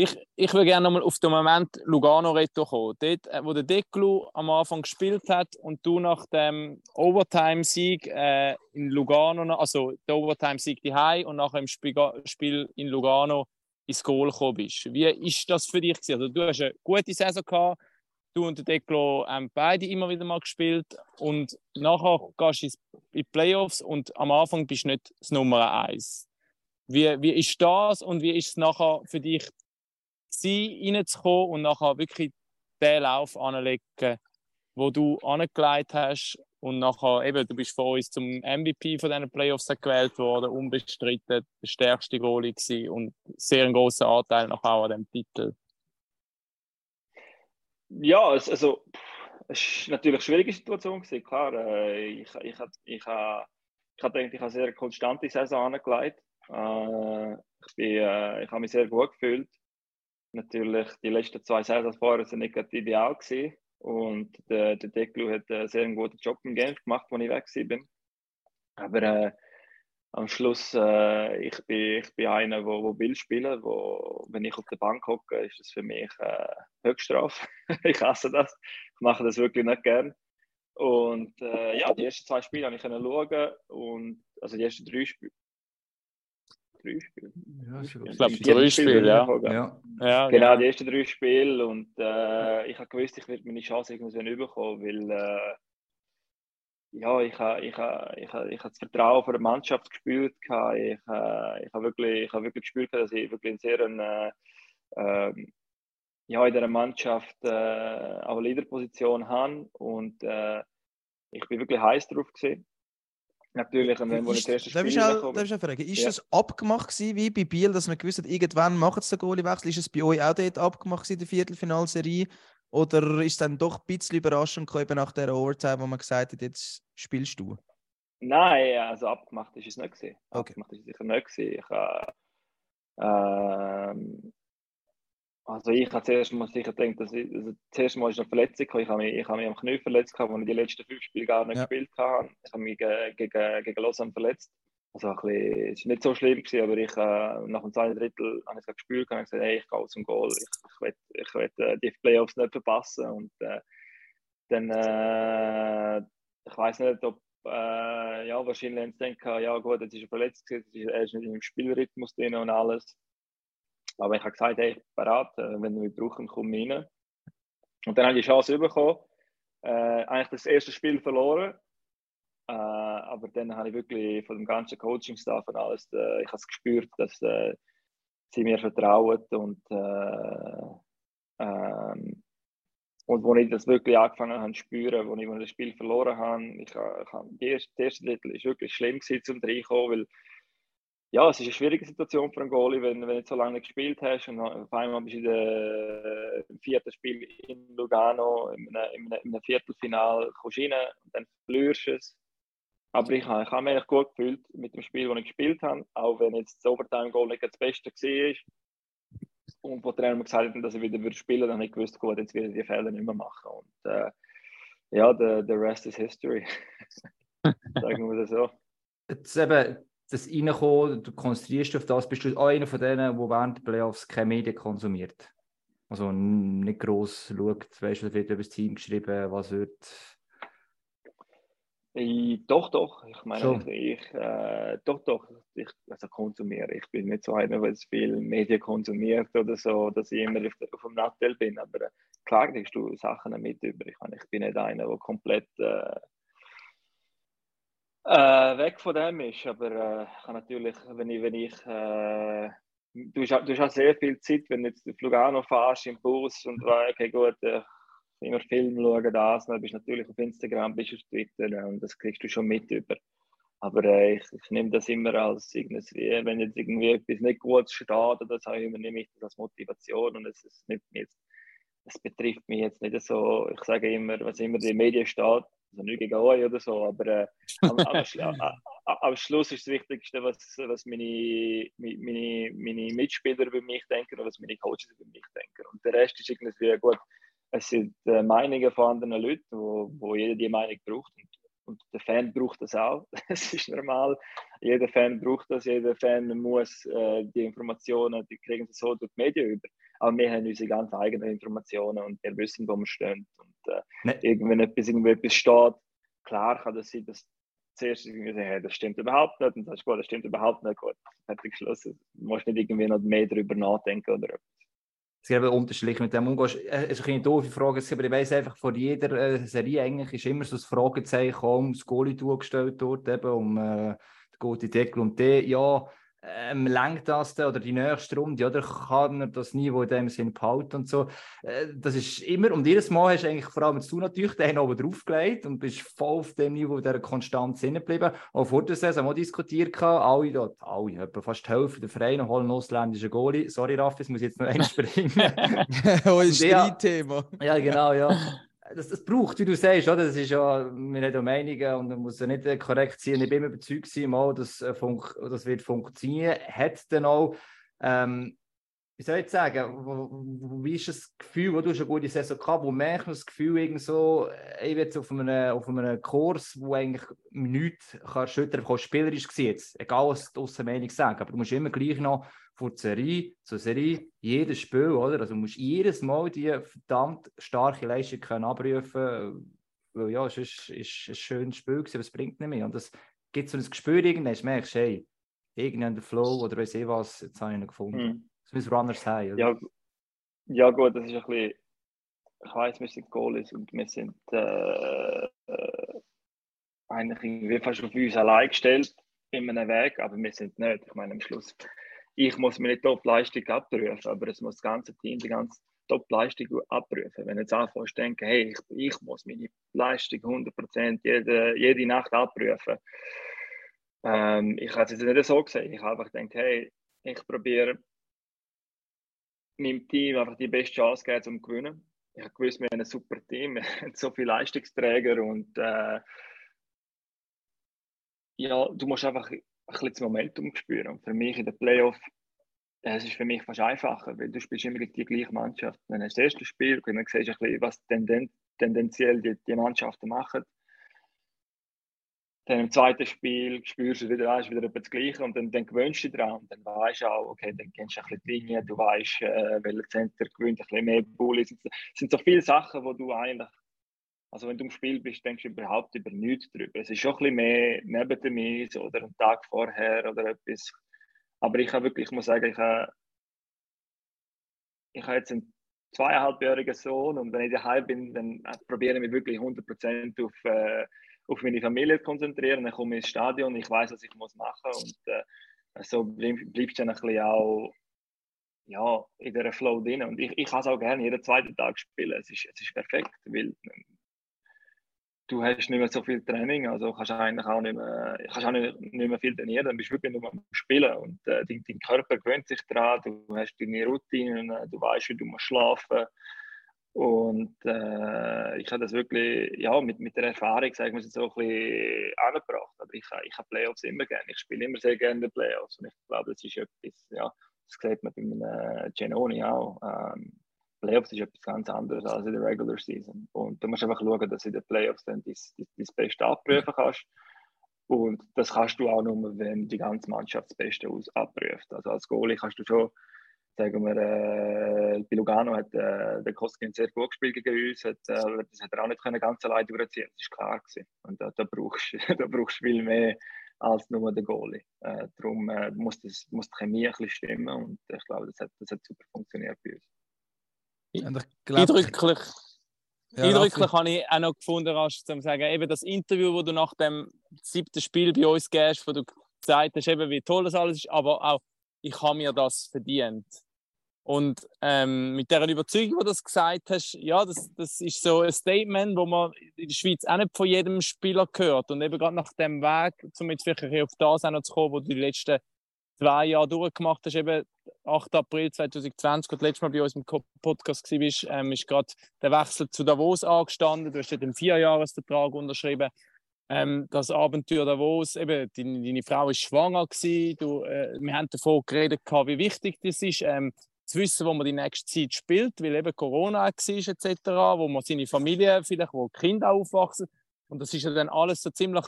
Ich, ich will gerne nochmal auf den Moment Lugano Reto kommen. Dort, äh, wo der Declu am Anfang gespielt hat und du nach dem Overtime-Sieg äh, in Lugano, also der Overtime-Sieg die und nachher im Spiel, in Lugano ins Goal gekommen bist. Wie ist das für dich? Also, du hast eine gute Saison gehabt, du und der Declo haben beide immer wieder mal gespielt und nachher gehst du in die Playoffs und am Anfang bist du nicht das Nummer eins. Wie, wie ist das und wie ist es nachher für dich, gewesen, reinzukommen und nachher wirklich den Lauf anlegen, wo du angelegt hast und nachher eben, du bist von uns zum MVP von diesen Playoffs gewählt worden, unbestritten, der stärkste Goalie gewesen und sehr ein großer Anteil nachher auch an dem Titel. Ja, es, also, es war natürlich eine schwierige Situation. Gewesen, klar, äh, ich, ich, hab- ich, ha- ich habe eine sehr konstante Saison angelegt. Äh, ich äh, ich habe mich sehr gut gefühlt. Natürlich, die letzten zwei Saisons vorher sind nicht ideal gewesen. Und der, der Declu hat einen sehr guten Job im Genf gemacht, als ich weg bin. Aber äh, am Schluss, äh, ich, bin, ich bin einer, der wo, wo will spielen. Wo, wenn ich auf der Bank hocke, ist das für mich äh, Höchststrafe. ich hasse das. Ich mache das wirklich nicht gern. Und äh, ja, die ersten zwei Spiele habe ich können schauen. Und, also die ersten drei Spiele. Drei Spiele? Ja, ist Ich glaube, Die drei Spiele, ich ja. Ja. Ja, Genau, die ersten drei Spiele und äh, ich habe gewusst, ich werde meine Chance irgendwann bekommen, weil äh, ja, ich habe ich ha, ich ha, ich ha das Vertrauen von der Mannschaft gespürt. Ich, äh, ich habe wirklich, ich ha wirklich gespürt, dass ich wirklich in sehr eine, ähm, ja, in dieser Mannschaft äh, auch eine Leaderposition habe und äh, ich bin wirklich heiß drauf gewesen. Natürlich, und dann, wo ich das erste Darf ich Spiel bekomme- darf ich schnell fragen, ist Ja. das abgemacht gewesen, wie bei Biel, dass man gewusst hat, irgendwann macht es den Goaliewechsel? Ist es bei euch auch dort abgemacht gewesen, in der Viertelfinalserie? Oder ist es dann doch ein bisschen überraschend gekommen, eben nach der Overtime, wo man gesagt hat, jetzt spielst du? Nein, also abgemacht ist es nicht gewesen. Okay. Abgemacht ist es sicher nicht gewesen. Ich, äh, ähm, also ich habe zuerst mal sicher gedacht, dass ich, also zuerst mal ist eine Verletzung. Ich habe mich, ich habe mich am Knie verletzt, als ich die letzten fünf Spiele gar nicht Ja. gespielt habe. Ich habe mich ge- gegen, gegen Lausanne verletzt. Also ein bisschen, es war nicht so schlimm, gewesen, aber ich, äh, nach dem zweiten Drittel habe ich es gespürt und gesagt, hey, ich gehe zum Goal. Ich, ich will, ich will äh, die Playoffs nicht verpassen. Und äh, dann, äh, ich weiß nicht, ob, äh, ja, wahrscheinlich haben sie gedacht, ja gut, jetzt ist er verletzt, er ist nicht im Spielrhythmus drin und alles. Aber ich habe gesagt, hey, ich bin bereit, wenn wir mich brauchen, komm rein. Und dann habe ich die Chance bekommen. Äh, eigentlich das erste Spiel verloren. Äh, aber dann habe ich wirklich von dem ganzen Coaching-Staff und alles, äh, ich habe es gespürt, dass äh, sie mir vertrauen und äh, ähm, und wo ich das wirklich angefangen habe zu spüren, wo ich, ich das Spiel verloren habe, ich, ich, habe- die erste, das erste Drittel war wirklich schlimm zum reinkommen, weil ja, es ist eine schwierige Situation für einen Goalie, wenn, wenn du so lange nicht gespielt hast und auf einmal bist du in der, im vierten Spiel in Lugano, in einem, in Viertelfinal, kommst rein und dann verlierst du es. Aber ich, habe- ich habe mich gut gefühlt mit dem Spiel, das ich gespielt habe, auch wenn jetzt das Overtime-Goal nicht das Beste war. Und wo der Trainer mir gesagt hat, dass ich wieder spielen würde, dann habe ich gewusst, gut, jetzt werde ich die Fehler nicht mehr machen. Und äh, ja, the, the rest is history. Sagen wir das so. Jetzt eben das Reinkommen, du konzentrierst auf das, bist du auch einer von denen, der während der Playoffs keine Medien konsumiert. Also nicht gross schaut, weißt du, wird über das Team geschrieben, was wird. Ich, doch, doch. Ich meine, Schon. ich, ich äh, doch, doch. Ich also konsumiere. Ich bin nicht so einer, der viel Medien konsumiert oder so, dass ich immer auf, auf dem Nattel bin. Aber äh, klar kriegst du Sachen mit über. Ich, meine, ich bin nicht einer, der komplett äh, äh, weg von dem ist. Aber äh, ich kann natürlich, wenn ich, wenn ich äh, du, hast, du hast auch sehr viel Zeit, wenn du jetzt auf Lugano fährst im Bus und okay, gut, äh, immer Film schauen, das, dann bist du natürlich auf Instagram, bist auf Twitter und das kriegst du schon mit über. Aber äh, ich, ich nehme das immer als irgendwie, wenn jetzt irgendwie etwas nicht gut steht oder so, übernehme ich das als Motivation und es, es nimmt mich jetzt, es betrifft mich jetzt nicht so, ich sage immer, was immer in den Medien steht, also nicht gegen euch oder so, aber äh, am, am, Schlu- a- a- am Schluss ist das Wichtigste, was, was meine, meine, meine Mitspieler über mich denken und was meine Coaches über mich denken. Und der Rest ist irgendwie gut, es sind äh, Meinungen von anderen Leuten, wo, wo jeder die Meinung braucht. Und, und der Fan braucht das auch. Das ist normal. Jeder Fan braucht das. Jeder Fan muss äh, die Informationen, die kriegen sie so durch die Medien über. Aber wir haben unsere ganz eigenen Informationen und wir wissen, wo wir stehen. Und äh, Ne. irgend- wenn etwas, irgendwo etwas steht, klar kann das sein, dass zuerst irgendwie sagen, hey, das stimmt überhaupt nicht. Und dann sagst du, das stimmt überhaupt nicht. Gut, fertig geschlossen. Du musst nicht irgendwie noch mehr darüber nachdenken oder etwas. Es eben unterschiedlich mit dem umgehst. Äh, Es ist eine doofe Frage, aber ich weiss einfach, vor jeder äh, Serie eigentlich ist immer so ein Fragezeichen um das Goalie gestellt dort, eben um äh, den guten Deckel und der, ja, ähm, lenkt das denn, oder die nächste Runde, oder kann er das Niveau in dem Sinn behalten und so. Äh, das ist immer, und jedes Mal hast du eigentlich vor allem du natürlich den oben draufgelegt und bist voll auf dem Niveau der Konstanz hinten geblieben. Auch vor der Saison haben wir diskutiert, alle, dort, alle, etwa fast die Hälfte der Vereine holen einen ausländischen Goalie. Sorry, Raffi, es muss jetzt noch einspringen. Euer Und ja- Streitthema. Ja, genau, ja. Das, das braucht, wie du sagst, oder? Das ist ja, wir haben ja Meinungen und man muss ja nicht äh, korrekt sein. Ich bin überzeugt sein, mal, dass äh, funk, das wird funktionieren. Hat dann auch, ähm, wie soll ich sagen, wie ist das Gefühl, wo du schon eine gute Saison gehabt wo merkst du das Gefühl, irgend so, äh, ich bin jetzt auf einem, auf einem Kurs, wo eigentlich nichts kann erschüttern kann, spielerisch gesehen, egal was die Aussenmeinung sagen, aber du musst immer gleich noch von Serie zu Serie, jedes Spiel, oder? Also du musst jedes Mal die verdammt starke Leistung können abrufen, weil ja, es ist, ist ein schönes Spiel gewesen, aber es bringt nicht mehr. Und das gibt so ein Gespür irgendwann, du merkst, hey, irgendein der Flow oder weiß ich was, jetzt habe ich ihn gefunden. Mhm. Das müssen Runners sein, oder? Ja, ja gut, das ist ein bisschen, ich weiß, wir sind Goalies und wir sind äh, äh, eigentlich irgendwie fast auf uns allein gestellt in einem Weg, aber wir sind nicht. Ich meine, am Schluss, ich muss meine Top-Leistung abprüfen, aber es muss das ganze Team die ganze Top-Leistung abprüfen. Wenn du jetzt anfängst zu denken, hey, ich, ich muss meine Leistung 100% jede, jede Nacht abprüfen. Ähm, ich habe es jetzt nicht so gesehen. Ich habe einfach gedacht, hey, ich probiere meinem Team einfach die beste Chance geben, um zu gewinnen. ich habe gewusst, wir haben ein super Team, wir haben so viele Leistungsträger und äh, ja, du musst einfach ein bisschen das Momentum spüren. Und für mich in den Playoff, äh, es ist für mich fast einfacher, weil du spielst immer die gleiche Mannschaft. Dann hast du das erste Spiel dann siehst du ein bisschen, was tenden, tendenziell die, die Mannschaften machen. Dann im zweiten Spiel spürst du wieder, ist wieder das Gleiche und dann, dann gewöhnst du dich dran. Und dann weißt du auch, okay, dann kennst du ein bisschen die Linie, du weißt, äh, welcher Center gewinnt, ein bisschen mehr Bullies. Es sind so viele Sachen, wo du eigentlich, also wenn du im Spiel bist, denkst du überhaupt über nichts drüber. Es ist schon ein bisschen mehr neben dem Eis oder einen Tag vorher oder etwas. Aber ich habe wirklich, ich muss sagen, ich habe, ich habe jetzt einen zweieinhalbjährigen Sohn und wenn ich daheim bin, dann probiere ich mich wirklich 100% auf, äh, auf meine Familie zu konzentrieren. Dann komme ich ins Stadion, ich weiß, was ich muss machen und äh, so bleib, bleibst du dann ein bisschen auch ja, in dieser Flow drin. Und ich, ich kann es auch gerne jeden zweiten Tag spielen. Es ist, es ist perfekt, weil du hast nicht mehr so viel Training, also kannst eigentlich auch nicht mehr, kannst auch nicht, nicht mehr viel trainieren, dann bist du wirklich nur am Spielen und äh, dein, dein, Körper gewöhnt sich daran, du hast deine Routinen, du weißt, wie du musst schlafen und äh, ich habe das wirklich, ja, mit, mit der Erfahrung, sagen wir so ein bisschen angebracht, aber ich, ich habe Playoffs immer gerne, ich spiele immer sehr gerne Playoffs und ich glaube, das ist etwas, ja, das sieht man bei einem äh, Genoni auch, ähm, Playoffs ist etwas ganz anderes als in der Regular Season. Und du musst einfach schauen, dass du in den Playoffs dann dein, Beste abprüfen kannst. Und das kannst du auch nur, wenn die ganze Mannschaft das Beste aus abprüft. Also als Goalie kannst du schon, sagen wir, äh, bei Lugano hat äh, der Koskin sehr gut gespielt gegen uns, hat, äh, das hat er auch nicht können ganz allein durchziehen das ist klar gewesen. Und da, da, brauchst, da brauchst du viel mehr als nur der Goalie. Äh, darum äh, muss, das, muss die Chemie ein bisschen stimmen und ich glaube, das hat, das hat super funktioniert bei uns. Eindrücklich. Ja, Eindrücklich habe ich auch noch gefunden, Rasch, zu sagen, eben das Interview, das du nach dem siebten Spiel bei uns gehst, wo du gesagt hast, eben, wie toll das alles ist, aber auch, ich habe mir das verdient. Und ähm, mit der Überzeugung, wo du das gesagt hast, ja, das, das ist so ein Statement, wo man in der Schweiz auch nicht von jedem Spieler gehört. Und eben gerade nach dem Weg, um jetzt vielleicht auf das auch noch zu kommen, wo du die letzten zwei Jahre durchgemacht hast, eben 8. April 2020, als du letztes Mal bei uns im Podcast warst, ähm, ist gerade der Wechsel zu Davos angestanden. Du hast dort einen Vierjahresvertrag unterschrieben. Ähm, das Abenteuer Davos, eben, deine, deine Frau war schwanger. Gewesen. Du, äh, wir haben davon geredet, wie wichtig das ist, ähm, zu wissen, wo man die nächste Zeit spielt, weil eben Corona war etc., wo man seine Familie vielleicht, wo Kinder aufwachsen. Und das ist ja dann alles so ziemlich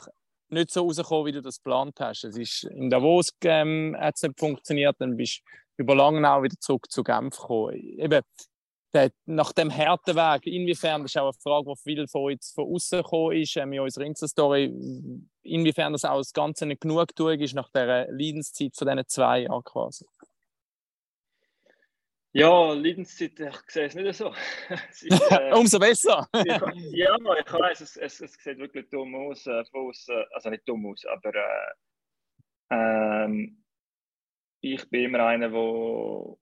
nicht so rausgekommen, wie du das geplant hast. Es ist in Davos ähm, hat es nicht funktioniert, dann bist du über Langenau wieder zurück zu Genf gekommen. Eben, der, nach dem harten Weg, inwiefern, das ist auch eine Frage, die viel von uns von außen gekommen ist, ähm, in unserer Insta-Story, inwiefern das auch das Ganze nicht genug ist nach dieser Leidenszeit von diesen zwei Jahren quasi. Ja, Leidenszeit, ich sehe es nicht so. es ist, äh, Umso besser. ich, ja, ich weiß, es, es, es sieht wirklich dumm aus, äh, aus also nicht dumm aus, aber äh, ähm, ich bin immer einer, wo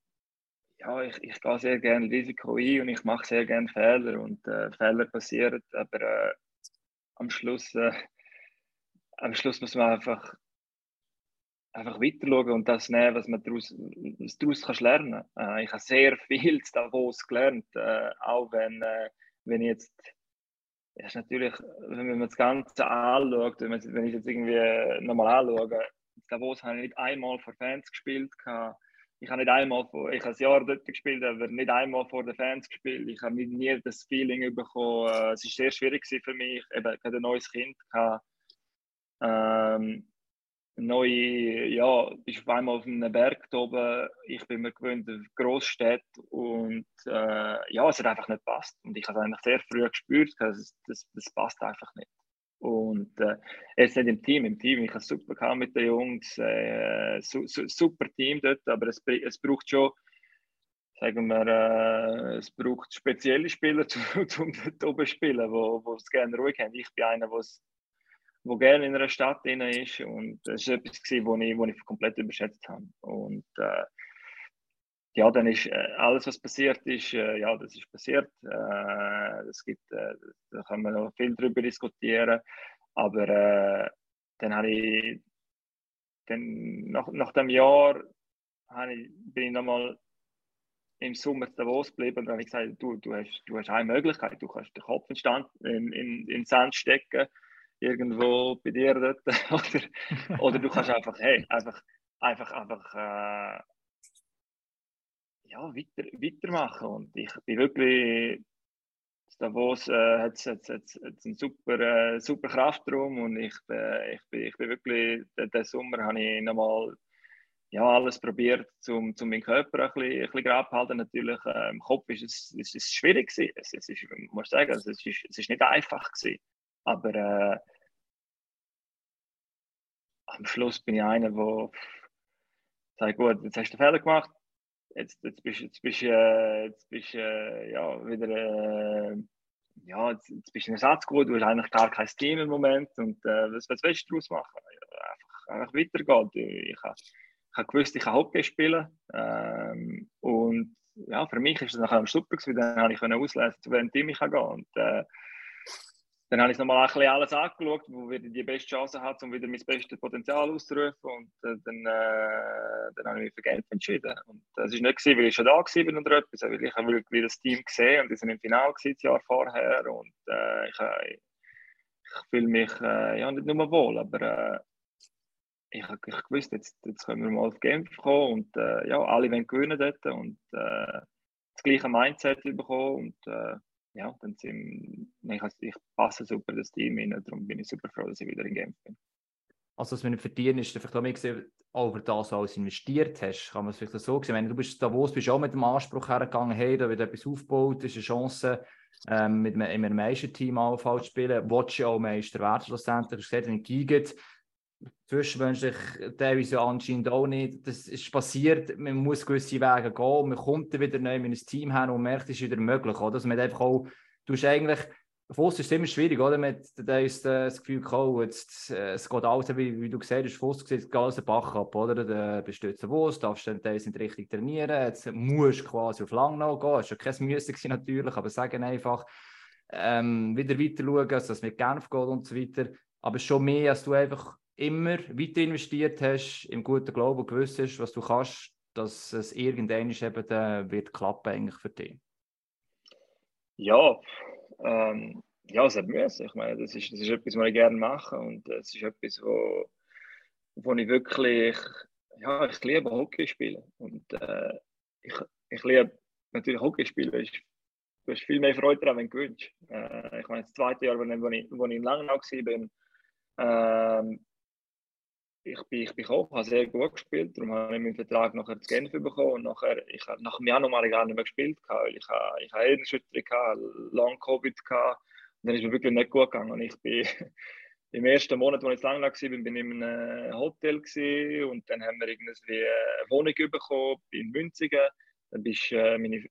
ja, ich, ich gehe sehr gerne Risiko ein und ich mache sehr gerne Fehler und äh, Fehler passieren, aber äh, am Schluss äh, am Schluss muss man einfach einfach weiter schauen und das nehmen, was man daraus, daraus kannst lernen äh, Ich habe sehr viel Davos gelernt, äh, auch wenn, äh, wenn ich jetzt, ist natürlich, wenn man das Ganze anschaut, wenn, man, wenn ich jetzt irgendwie nochmal anschaue, Davos habe ich nicht einmal vor Fans gespielt, ich habe nicht einmal vor, ich habe ein Jahr dort gespielt, aber nicht einmal vor den Fans gespielt. Ich habe nie das Feeling bekommen. Äh, es war sehr schwierig für mich. Eben, ich hatte ein neues Kind. Ähm, neue, ja, bist auf einmal auf einem Berg oben. Ich bin mir gewöhnt auf Großstädte und äh, ja, es hat einfach nicht passt. Und ich habe es eigentlich sehr früh gespürt, das, das, das passt einfach nicht. Und äh, jetzt nicht im Team, im Team, ich habe super mit den Jungs, äh, su, su, super Team dort, aber es, es braucht schon, sagen wir, äh, es braucht spezielle Spieler, um dort oben zu spielen, wo, wo es gerne ruhig haben. Ich bin einer, der wo gerne in einer Stadt drin ist. Und das war etwas, gewesen, wo, ich, wo ich komplett überschätzt habe. Und äh, ja, dann ist äh, alles, was passiert ist, äh, ja, das ist passiert. Äh, das gibt, äh, da kann man noch viel darüber diskutieren. Aber äh, dann habe ich, dann, nach, nach dem Jahr ich, bin ich nochmal im Sommer zu Davos geblieben und dann habe ich gesagt, du, du, hast, du hast eine Möglichkeit, du kannst den Kopf in, in, in den Sand stecken, irgendwo bei dir dort, oder, oder du kannst einfach, hey, einfach, einfach, einfach, äh, ja, weiter, weitermachen und ich bin wirklich, Davos äh, hat es einen super, äh, super Kraftraum und ich, äh, ich, bin, ich bin wirklich, den, den Sommer habe ich nochmal ja, alles probiert, um, um meinen Körper ein bisschen, ein bisschen gerade halten. Natürlich, äh, im Kopf ist es, ist es schwierig gewesen. Es, es ist, ich muss sagen, es ist, es ist nicht einfach gewesen. Aber äh, am Schluss bin ich einer, der sagt, gut, jetzt hast du Fehler gemacht, jetzt, jetzt bist du jetzt bist, äh, jetzt bist, äh, ja, wieder, äh, ja, jetzt, jetzt bist ein Ersatz gut, du hast eigentlich gar kein Team im Moment und äh, was, was willst du daraus machen? Einfach, einfach weitergehen. Ich, ich, ich habe gewusst, ich kann Hockey spielen. Ähm, und ja, für mich ist es nachher super gewesen, dann habe ich auslesen, zu welchem Team ich gehen kann. Und äh, dann habe ich nochmal ein bisschen alles angeschaut, wo wieder die beste Chance hat, um wieder mein bestes Potenzial auszurufen. Und äh, dann, äh, dann habe ich mich für Genf entschieden. Und das war nicht, weil ich schon da war oder etwas, weil ich habe wirklich das Team gesehen und wir sind im Finale das Jahr vorher. Und äh, ich, äh, ich fühle mich äh, ja, nicht nur wohl, aber äh, ich habe gewusst, jetzt, jetzt können wir mal auf Genf kommen und äh, ja, alle wollen gewinnen dort und äh, das gleiche Mindset bekommen und äh, ja, dann sind ich, ich passe super das Team rein, darum bin ich super froh, dass ich wieder in Genf bin. Also, was wir nicht verdienen, ist vielleicht auch mehr gesehen, over das, was du investiert hast. Kann man es vielleicht so sehen? Wenn du bist Davos bist auch mit dem Anspruch hergegangen, hey, da wird etwas aufgebaut, ist eine Chance, ähm, mit einem, einem Meisterteam zu spielen. Willst du auch Meister werden schlussendlich? Du hast gesehen, in Giget zwischenmenschlich teilweise anscheinend auch nicht. Das ist passiert, man muss gewisse Wege gehen, man kommt dann wieder neu in ein Team her und merkt, es ist wieder möglich. Oder? Also man einfach auch, du hast eigentlich, Fuss ist immer schwierig, oder? Man hat das Gefühl, oh, jetzt, äh, es geht alles, wie, wie du gesagt hast, Fuss sieht alles den Bach ab, oder? Du bist du Fuss, darfst dann in die Richtung trainieren, jetzt musst du quasi auf Langnau gehen, das war kein Müssen natürlich, aber sagen einfach, ähm, wieder weiter schauen, dass es mit Genf geht und so weiter. Aber schon mehr, als du einfach immer weiter investiert hast, im guten Glauben gewusst hast, was du kannst, dass es irgendwann eben dann wird klappen eigentlich für dich? Ja, ähm, ja, es hat müssen. Ich meine, das ist, das ist etwas, was ich gerne mache und es ist etwas, wo, wo ich wirklich, ja, ich liebe Hockey spielen und äh, ich, ich liebe natürlich Hockey spielen. du hast viel mehr Freude daran, wenn du gewinnst. Äh, ich meine, das zweite Jahr, wo ich, wo ich in Langnau war, ähm, ich bin, ich bin gekommen, habe sehr gut gespielt, darum habe ich meinen Vertrag nachher zu Genf bekommen und nachher, ich habe nach dem Januar gar nicht mehr gespielt, weil ich habe, ich habe Hirnerschütterung, Long Covid gehabt, und dann ist mir wirklich nicht gut gegangen und ich bin im ersten Monat, als ich lang war, bin, ich in einem Hotel und dann haben wir irgendwie eine Wohnung bekommen in Münzigen, dann bist äh, meine,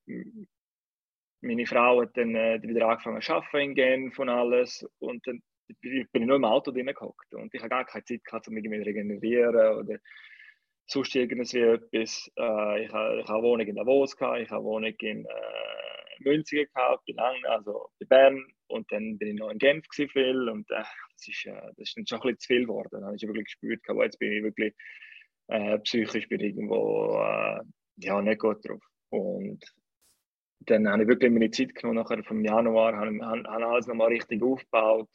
meine Frau hat dann äh, wieder angefangen zu arbeiten in Genf und alles und dann bin ich nur im Auto drin gehockt und ich habe gar keine Zeit gehabt, um zu regenerieren oder sonst irgendwie etwas. Äh, ich habe eine Wohnung in Davos gehabt, ich habe Wohnung in äh, Münzigen gehabt, bei Lang, also bei Bern und dann bin ich noch in Genf viel und äh, das, ist, äh, das ist schon ein bisschen zu viel geworden. Dann habe ich wirklich gespürt, aber jetzt bin ich wirklich äh, psychisch bin irgendwo äh, ja, nicht gut drauf. Und dann habe ich wirklich meine Zeit genommen, nachher vom Januar, habe, habe, habe alles nochmal richtig aufgebaut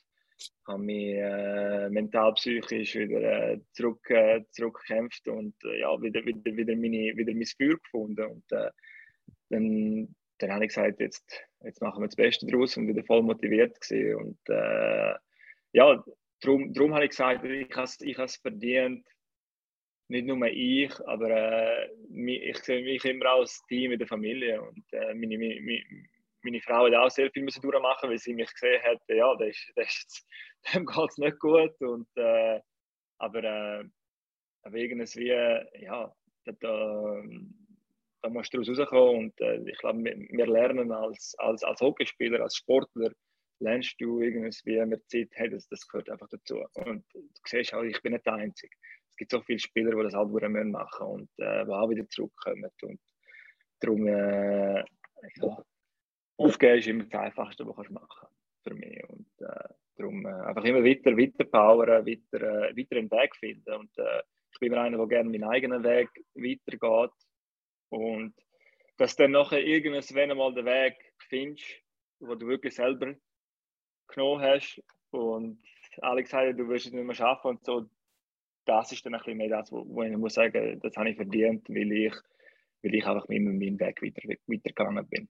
habe mich äh, mental, psychisch wieder äh, zurück, äh, zurückgekämpft und äh, ja, wieder, wieder, wieder, meine, wieder mein Feuer gefunden. Und äh, dann, dann habe ich gesagt, jetzt, jetzt machen wir das Beste daraus und wieder voll motiviert gewesen. Und äh, ja, darum, darum habe ich gesagt, ich habe es ich verdient, nicht nur ich, aber äh, ich sehe mich immer als Team in der Familie und äh, meine, meine, meine Frau hat auch sehr viel müssen durchmachen, weil sie mich gesehen hat, ja, das ist, das ist, dem geht es nicht gut. Und, äh, aber, äh, aber irgendwie, ja, da, da, musst du rauskommen. Und äh, ich glaube, wir, lernen als, als, als Hockeyspieler, als Sportler, lernst du irgendwie mit Zeit, hey, das, das gehört einfach dazu. Und du siehst auch, ich bin nicht der Einzige. Es gibt so viele Spieler, die das halt machen müssen und äh, die auch wieder zurückkommen. Und darum, äh, ja, aufgeben ist immer das Einfachste, was du machen kannst für mich. Und äh, darum äh, einfach immer weiter, weiter powern, weiter, äh, weiter einen Weg finden. Und äh, ich bin immer einer, der gerne meinen eigenen Weg weitergeht. Und dass dann nachher irgendwann einmal den Weg findest, wo du wirklich selber genommen hast und alle gesagt haben, du wirst es nicht mehr schaffen und so, das ist dann ein bisschen mehr das, wo, wo ich muss sagen, das habe ich verdient, weil ich, weil ich einfach immer meinen Weg weiter, weitergegangen bin.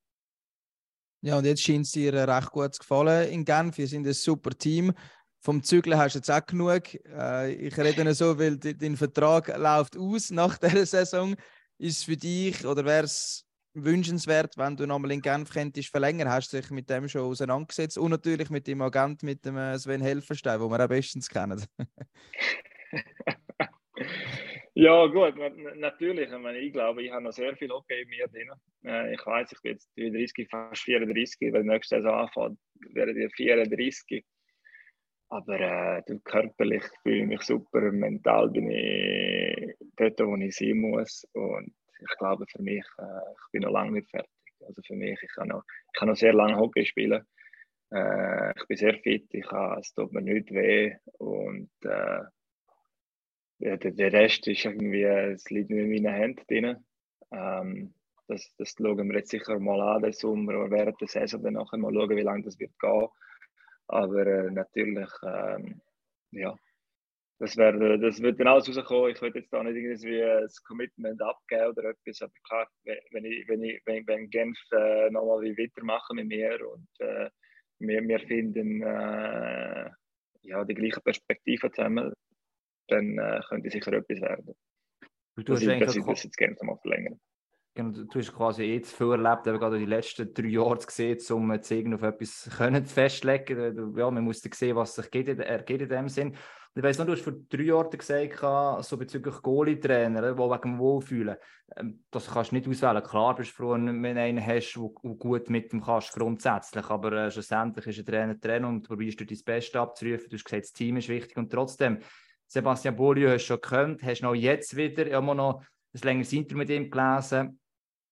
Ja, und jetzt scheint es dir äh, recht gut zu gefallen in Genf. Wir sind ein super Team. Vom Zügeln hast du jetzt auch genug. Äh, ich rede nicht so, weil de- dein Vertrag läuft aus nach dieser Saison. Ist es für dich oder wäre es wünschenswert, wenn du nochmal in Genf könntest verlängern? Hast du dich mit dem schon auseinandergesetzt? Und natürlich mit dem Agent, mit dem äh, Sven Helferstein, den wir auch bestens kennen. Ja, gut, na- na- natürlich. Ich, meine, ich glaube, ich habe noch sehr viel Hockey in mir drin. Äh, ich weiß, ich bin jetzt 33, fast 34, wenn nächste Saison anfängt, werde ich 34. Aber äh, körperlich fühle ich mich super, mental bin ich dort, wo ich sein muss. Und ich glaube, für mich, äh, ich bin noch lange nicht fertig. Also für mich, ich kann noch, ich kann noch sehr lange Hockey spielen. Äh, ich bin sehr fit, ich kann, es tut mir nicht weh. Und äh, ja, der, der Rest ist irgendwie, es liegt nicht in meinen Händen drin. Ähm, das, das schauen wir jetzt sicher mal an, den Sommer oder während der Saison dann nachher mal schauen, wie lange das wird gehen. Aber äh, natürlich, ähm, ja, das, wär, das wird dann alles rauskommen. Ich würde jetzt da nicht irgendwie ein Commitment abgeben oder etwas, aber klar, wenn wenn ich, wenn ich, wenn, wenn Genf äh, nochmal wie weitermachen mit mir und äh, wir, wir finden äh, ja, die gleiche Perspektive zusammen, dann äh, könnte sicher etwas werden. Du hast dass eigentlich ich das jetzt gerne mal verlängern. Genau, du, hast quasi eh zu viel erlebt, eben gerade die letzten drei Jahre zu sehen, um jetzt irgendwie auf etwas können zu festlegen. Ja, man muss dann sehen, was sich geht, in- ergibt in dem Sinn. Und ich weiss noch, du hast vor drei Jahren gesagt, so bezüglich Goalie-Trainer, die wegen dem Wohlfühlen, ähm, das kannst du nicht auswählen. Klar bist du froh, wenn du einen hast, der gut mit dem kannst, grundsätzlich, aber äh, schlussendlich ist ein Trainer Trainer und du probierst du dein Bestes abzurufen. Du hast gesagt, das Team ist wichtig und trotzdem, Sebastian Bolio hast du schon gekannt, hast noch jetzt wieder immer noch ein längeres Interview mit ihm gelesen.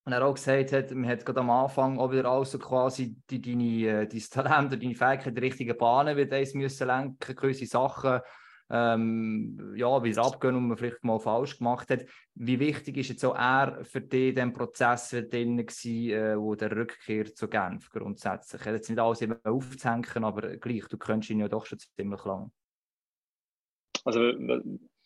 Und er auch gesagt hat, man hat gerade am Anfang auch wieder alles so quasi die, deine, äh, dein Talent oder deine Fähigkeit die richtigen Bahnen wird eins müssen lenken, gewisse Sachen ähm, ja, wieder abgehen und man vielleicht mal falsch gemacht hat. Wie wichtig ist jetzt auch er für dich in diesem Prozess drin gewesen, äh, wo der Rückkehr zu Genf grundsätzlich? Ich hätte jetzt nicht alles immer aufzuhängen, aber gleich, du kennst ihn ja doch schon ziemlich lang. Also,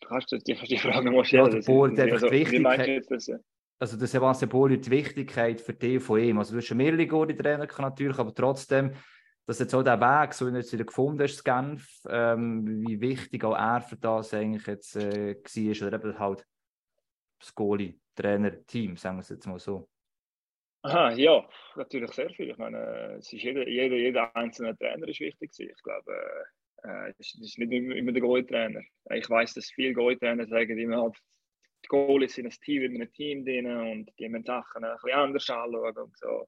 kannst du die, die Frage nochmal Ja, stellen. der Das- Board, einfach also, du Wichtigkeit- das? also der Sebastian Poli, die Wichtigkeit für dich von ihm. Also du hast schon mehrere gute Trainer natürlich, aber trotzdem, dass jetzt auch der Weg, so wie du jetzt wieder gefunden hast, Genf, ähm, wie wichtig auch er für das eigentlich jetzt äh, war, oder eben halt das Goalie, Trainer, Team, sagen wir es jetzt mal so. Aha, ja, natürlich sehr viel. Ich meine, es ist jeder, jeder, jeder einzelne Trainer ist wichtig. Ich glaube, äh, es ist nicht immer, der Goalie-Trainer. Ich weiß, dass viele Goalie-Trainer sagen immer, halt, die Goalies sind ein Team in einem Team drin und die müssen Sachen ein bisschen anders anschauen und so.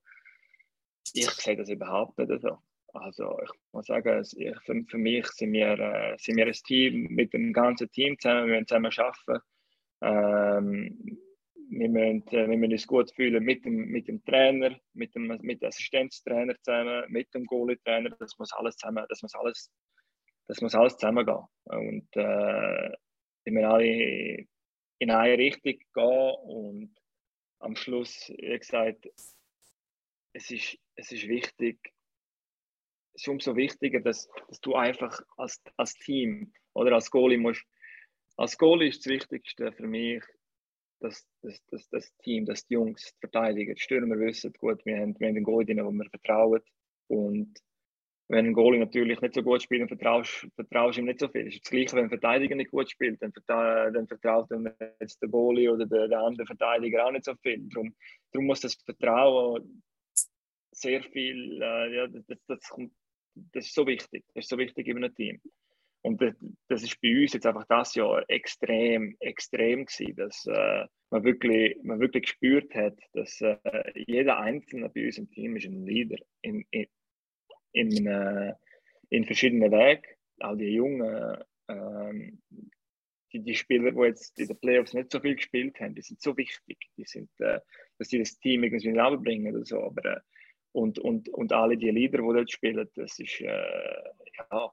Ich sehe das überhaupt nicht so. Also ich muss sagen, ich, für, für mich sind wir, äh, sind wir ein Team mit dem ganzen Team zusammen, wir müssen zusammen arbeiten. Ähm, wir müssen, äh, wir müssen uns gut fühlen mit dem, mit dem Trainer, mit dem, mit dem Assistenztrainer zusammen, mit dem Goalie-Trainer. Das muss alles zusammen, das muss alles, das muss alles zusammengehen. Und äh, wir müssen alle in eine Richtung gehen und am Schluss, wie gesagt, es ist, es ist wichtig, es ist umso wichtiger, dass, dass du einfach als, als Team oder als Goalie musst, als Goalie ist das Wichtigste für mich, dass, dass, dass das Team, dass die Jungs, die Verteidiger, die Stürmer wissen, gut, wir haben, wir haben einen Goalie, wo wir vertrauen und wenn ein Goalie natürlich nicht so gut spielt, dann vertraust, vertraust ihm nicht so viel. Es ist das Gleiche, wenn ein Verteidiger nicht gut spielt, dann, dann vertraut ihm jetzt der Goalie oder der, der andere Verteidiger auch nicht so viel. Darum, darum muss das Vertrauen sehr viel, äh, ja, das, das, das ist so wichtig. Das ist so wichtig in einem Team. Und das, das ist bei uns jetzt einfach das Jahr extrem, extrem gewesen, dass äh, man, wirklich, man wirklich gespürt hat, dass äh, jeder Einzelne bei uns im Team ist ein Leader in, in, in, äh, in verschiedenen Wegen. Auch die Jungen, ähm, die, die Spieler, die jetzt in den Playoffs nicht so viel gespielt haben, die sind so wichtig. Die sind, äh, dass sie das Team irgendwie zusammenbringen oder so. Aber, äh, und, und, und alle die Leader, die dort spielen, das ist, äh, ja,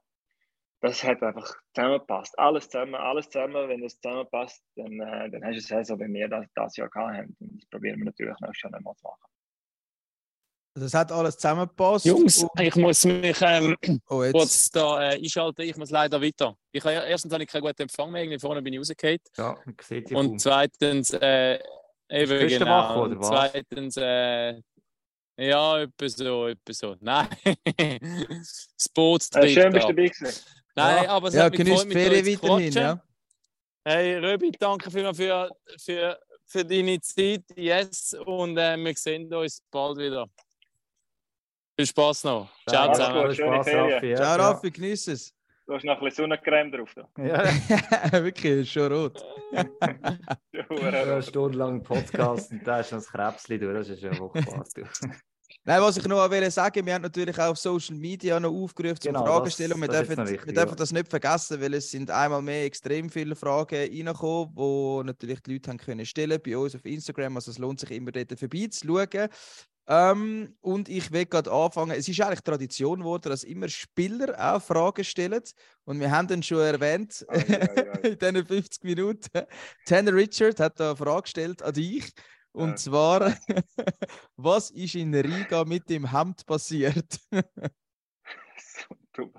das hat einfach zusammengepasst. Alles zusammen, alles zusammen. Wenn das zusammenpasst, dann, äh, dann hast du es Saison, wie wir das, das Jahr gehabt haben. Und das probieren wir natürlich noch schon einmal zu machen. Also es hat alles zusammengepasst. Jungs, ich muss mich ähm, oh, kurz da äh, einschalten. Ich muss leider weiter. Ich, habe- erstens habe ich keinen guten Empfang mehr. Irgendwie vorne bin ich rausgefallen. Ja, man sieht dich Und zweitens, äh, eben genau. wach, oder was? zweitens, äh, ja, etwa so, etwa so. Nein, das Boot Äh, schön, bist du ab. dabei gewesen. Nein, Ja. aber es ja, hat mich gefreut, mit dir weiterhin, quatschen. ja. Hey, Röbi, danke vielmals für, für, für deine Zeit. Yes, und äh, wir sehen uns bald wieder. Viel Spaß noch. Ciao zusammen. gut, schöne Ferien. Ja, Ciao. Raffi, genieß es. Du hast noch ein bisschen Sonnencreme drauf. Da. Ja, Wirklich, ist schon rot. eine Stunde lang Podcast und da ist noch das Krebsli durch, das ist ja du. Nein, was ich noch wollte sagen, wir haben natürlich auch auf Social Media noch aufgerufen zum Genau, Fragen stellen. Und wir dürfen, wichtig, wir dürfen ja. das nicht vergessen, weil es sind einmal mehr extrem viele Fragen reingekommen, wo natürlich die Leute haben können stellen bei uns auf Instagram. Also es lohnt sich immer dort vorbeizuschauen. Ähm, und ich will gerade anfangen. Es ist eigentlich Tradition geworden, dass immer Spieler auch Fragen stellen. Und wir haben dann schon erwähnt Ei, ei, ei. in diesen 50 Minuten. Tanner Richard hat da eine Frage gestellt an dich. Und Ja. zwar, was ist in Riga mit dem Hemd passiert? So dumm.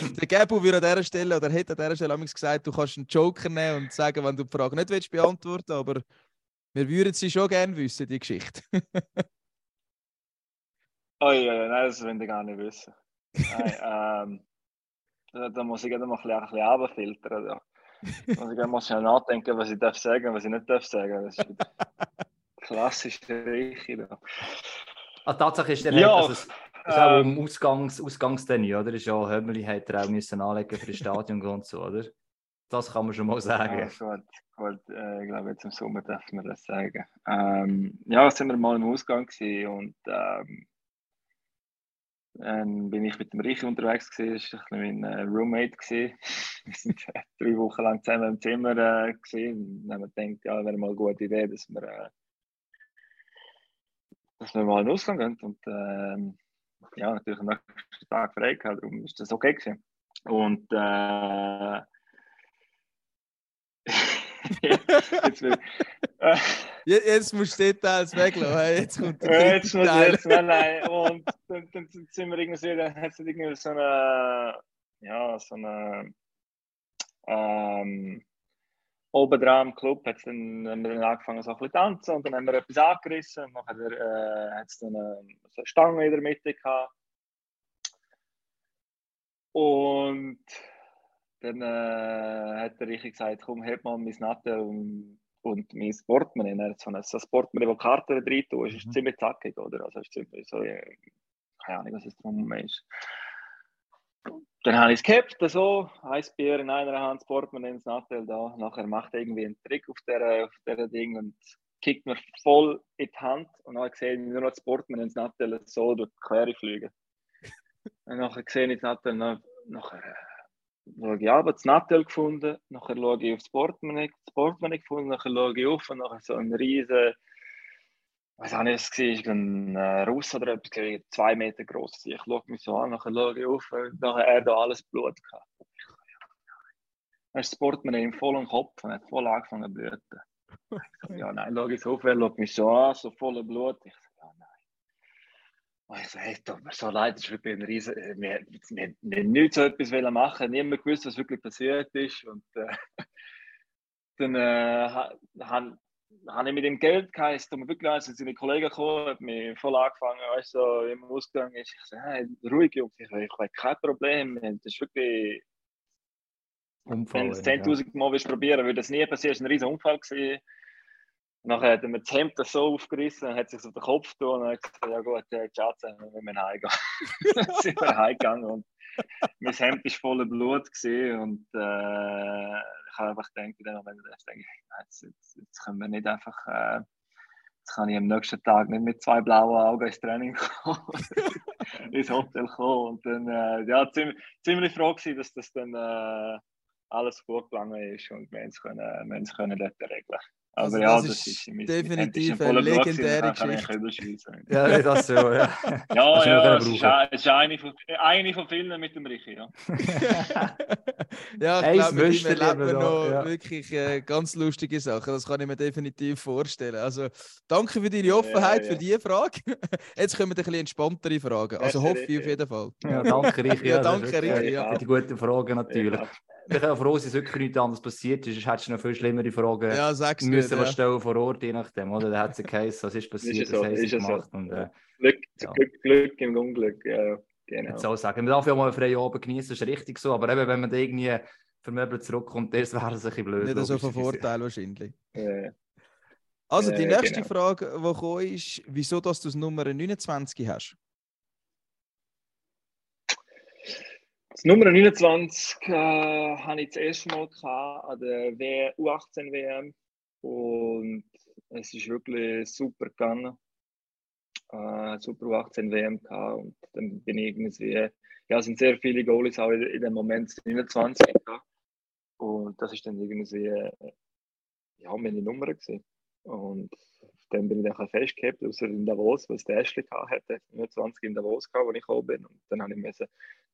Der Gabu würde an dieser Stelle oder hätte an dieser Stelle gesagt, du kannst einen Joker nehmen und sagen, wenn du die Frage nicht willst beantworten aber wir würden sie schon gerne wissen, die Geschichte. Oh ja, nein, das will ich gar nicht wissen. Nein, ähm, da, muss ich gerade mal ein bisschen, ein bisschen runterfiltern. Da. Da muss ich mal schnell nachdenken, was ich darf sagen und was ich nicht darf sagen. Das ist wieder klassisch Reiche. Da. Ah, Tatsache ist dann Ja, nicht, dass es es ist auch ähm, um Ausgangs, Ausgangstermin, oder? Ist ja Hömmeli hat er auch müssen anlegen für das Stadion und so, oder? Das kann man schon mal Ja, sagen. gut, gut äh, ich glaube, jetzt im Sommer dürfen wir das sagen. Ähm, ja, sind wir mal im Ausgang gewesen und ähm, dann bin ich mit dem Reiche unterwegs gewesen, das war mein äh, Roommate gewesen. Wir sind äh, drei Wochen lang zusammen im Zimmer äh, gewesen. und dann haben wir gedacht, ja, wäre mal eine gute Idee, dass wir, äh, dass wir mal in den Ausgang gehen und ähm, ja, natürlich am nächsten Tag frei gehabt, darum ist das okay gewesen. Und äh, jetzt will, äh, Je- Jetzt musst du Details weglassen. Jetzt kommt der äh, jetzt muss Teil. jetzt, nein, nein. Und dann, dann sind wir irgendwie, dann hat es irgendwie so eine, ja, so eine, ähm, oben dran im Club hat's dann, haben wir dann angefangen so ein bisschen zu tanzen und dann haben wir etwas angerissen und nachher äh, hat es dann eine, so eine Stange in der Mitte gehabt. Und dann äh, hat der Richie gesagt, komm, heb mal mein Natte und, und mein Portemonnaie. Er hat so ein, so ein Portemonnaie, wo Karten drin tun. Ist Mhm. ziemlich zackig, oder? Also ist ziemlich so, äh, keine Ahnung, was es drum ist. Dann habe ich es gehabt, so, ein Bier in einer Hand, das Portemonnaie ins Nattel da. Nachher macht er irgendwie einen Trick auf der, auf der Ding und kickt mir voll in die Hand. Und dann sehe ich nur noch das Portemonnaie ins Nattel so durch die Quere fliegen. Und nachher sehe ich das Nattel, nach, nachher äh, schaue ich ab, das Nattel gefunden, nachher schaue ich aufs Portemonnaie, das Portemonnaie gefunden, nachher schaue ich auf und nachher so ein riesen, weiß auch nicht, was es war, irgendein äh, Russ oder etwas, zwei Meter groß. Ich schaue mich so an, nachher schaue ich auf und nachher er da alles Blut gehabt. Dann ist das Portemonnaie im vollen Kopf und hat voll angefangen zu bluten. Ich so, ja, nein, schaue ich so auf, er schaut mich so an, so voller Blut. Ich. Und ich so, hey, tut mir so leid, das ist wirklich ein riesen, äh, wir, wir, wir nichts so etwas machen, niemand gewusst, was wirklich passiert ist. Und äh, dann äh, habe ich mit dem Geld geheißen, mir wirklich sind seine Kollegen gekommen, hat mich voll angefangen, weißt du, so im Ausgang ist. Ich so, hey, ruhig, Jungs, ich, ich habe kein Problem, das ist wirklich, Unfall. wenn du es ja. 10.000 Mal willst probieren, würde das nie passieren, es war ein riesen Unfall. Gewesen. Nachher hat er mir das Hemd so aufgerissen, hat sich auf den Kopf getan und hat gesagt, ja gut, ja, ciao zusammen, wir müssen heimgehen. Dann sind wir heimgegangen und mein Hemd war voller Blut und äh, ich habe einfach gedacht, in dem Moment, ich denke, jetzt, jetzt, jetzt können wir nicht einfach, äh, jetzt kann ich am nächsten Tag nicht mit zwei blauen Augen ins Training kommen, ins Hotel kommen und dann, äh, ja, ziemlich, ziemlich froh gewesen, dass das dann äh, alles gut gegangen ist und wir es können, wir können dort regeln. Aber Also ja, das das, ist ist, definitiv eine legendäre Geschichte. Ja, das so, ja. Ja, ja, können es ist, eine, von, eine von vielen mit dem Richi, ja. ja, ich glaube, mit ihm man lieber noch, ja. wirklich äh, ganz lustige Sachen. Das kann ich mir definitiv vorstellen. Also, danke für deine Offenheit ja. für diese Frage. Jetzt kommen ein bisschen entspanntere Fragen. Also hoffe ich auf jeden Fall. Ja, danke, Richi. Ja, danke, wirklich, Richi, äh, ja. Für die guten Fragen natürlich. Ja. Ich bin auch froh, dass es wirklich nichts anderes passiert ist. Sonst hättest du noch viel schlimmere Fragen Ja, sag's nicht. Müssen Ja. was stellen vor Ort, je nachdem. Oder? Da hat es geheißen, was ist passiert, Ist so, was haben sie ist es so. gemacht. Und, äh, Glück, Ja. Glück, Glück im Unglück, ja, genau. jetzt auch sagen. Man darf ja mal einen freien Abend genießen, das ist richtig so. Aber eben, wenn man da irgendwie vermöbelt zurückkommt, das wäre es ein bisschen blöd. Nicht so von. Vorteil wahrscheinlich. Äh, Also, die Äh, nächste genau. Frage, die gekommen ist, wieso dass du das Nummer 29 hast? Das Nummer 29 äh, habe ich das erste Mal gehabt an der w U18 WM und es ist wirklich super gegangen. Äh, super U18 WM gehabt und dann bin ich irgendwie, ja, es sind sehr viele Goalies auch in, in dem Moment 29 gehabt und das ist dann irgendwie, äh, ja, meine Nummer gewesen. Und dem bin ich dann festgehabt, außer in Davos, was der Ashley hatte, 29 in Davos gehabt, wo ich gekommen bin und dann habe ich die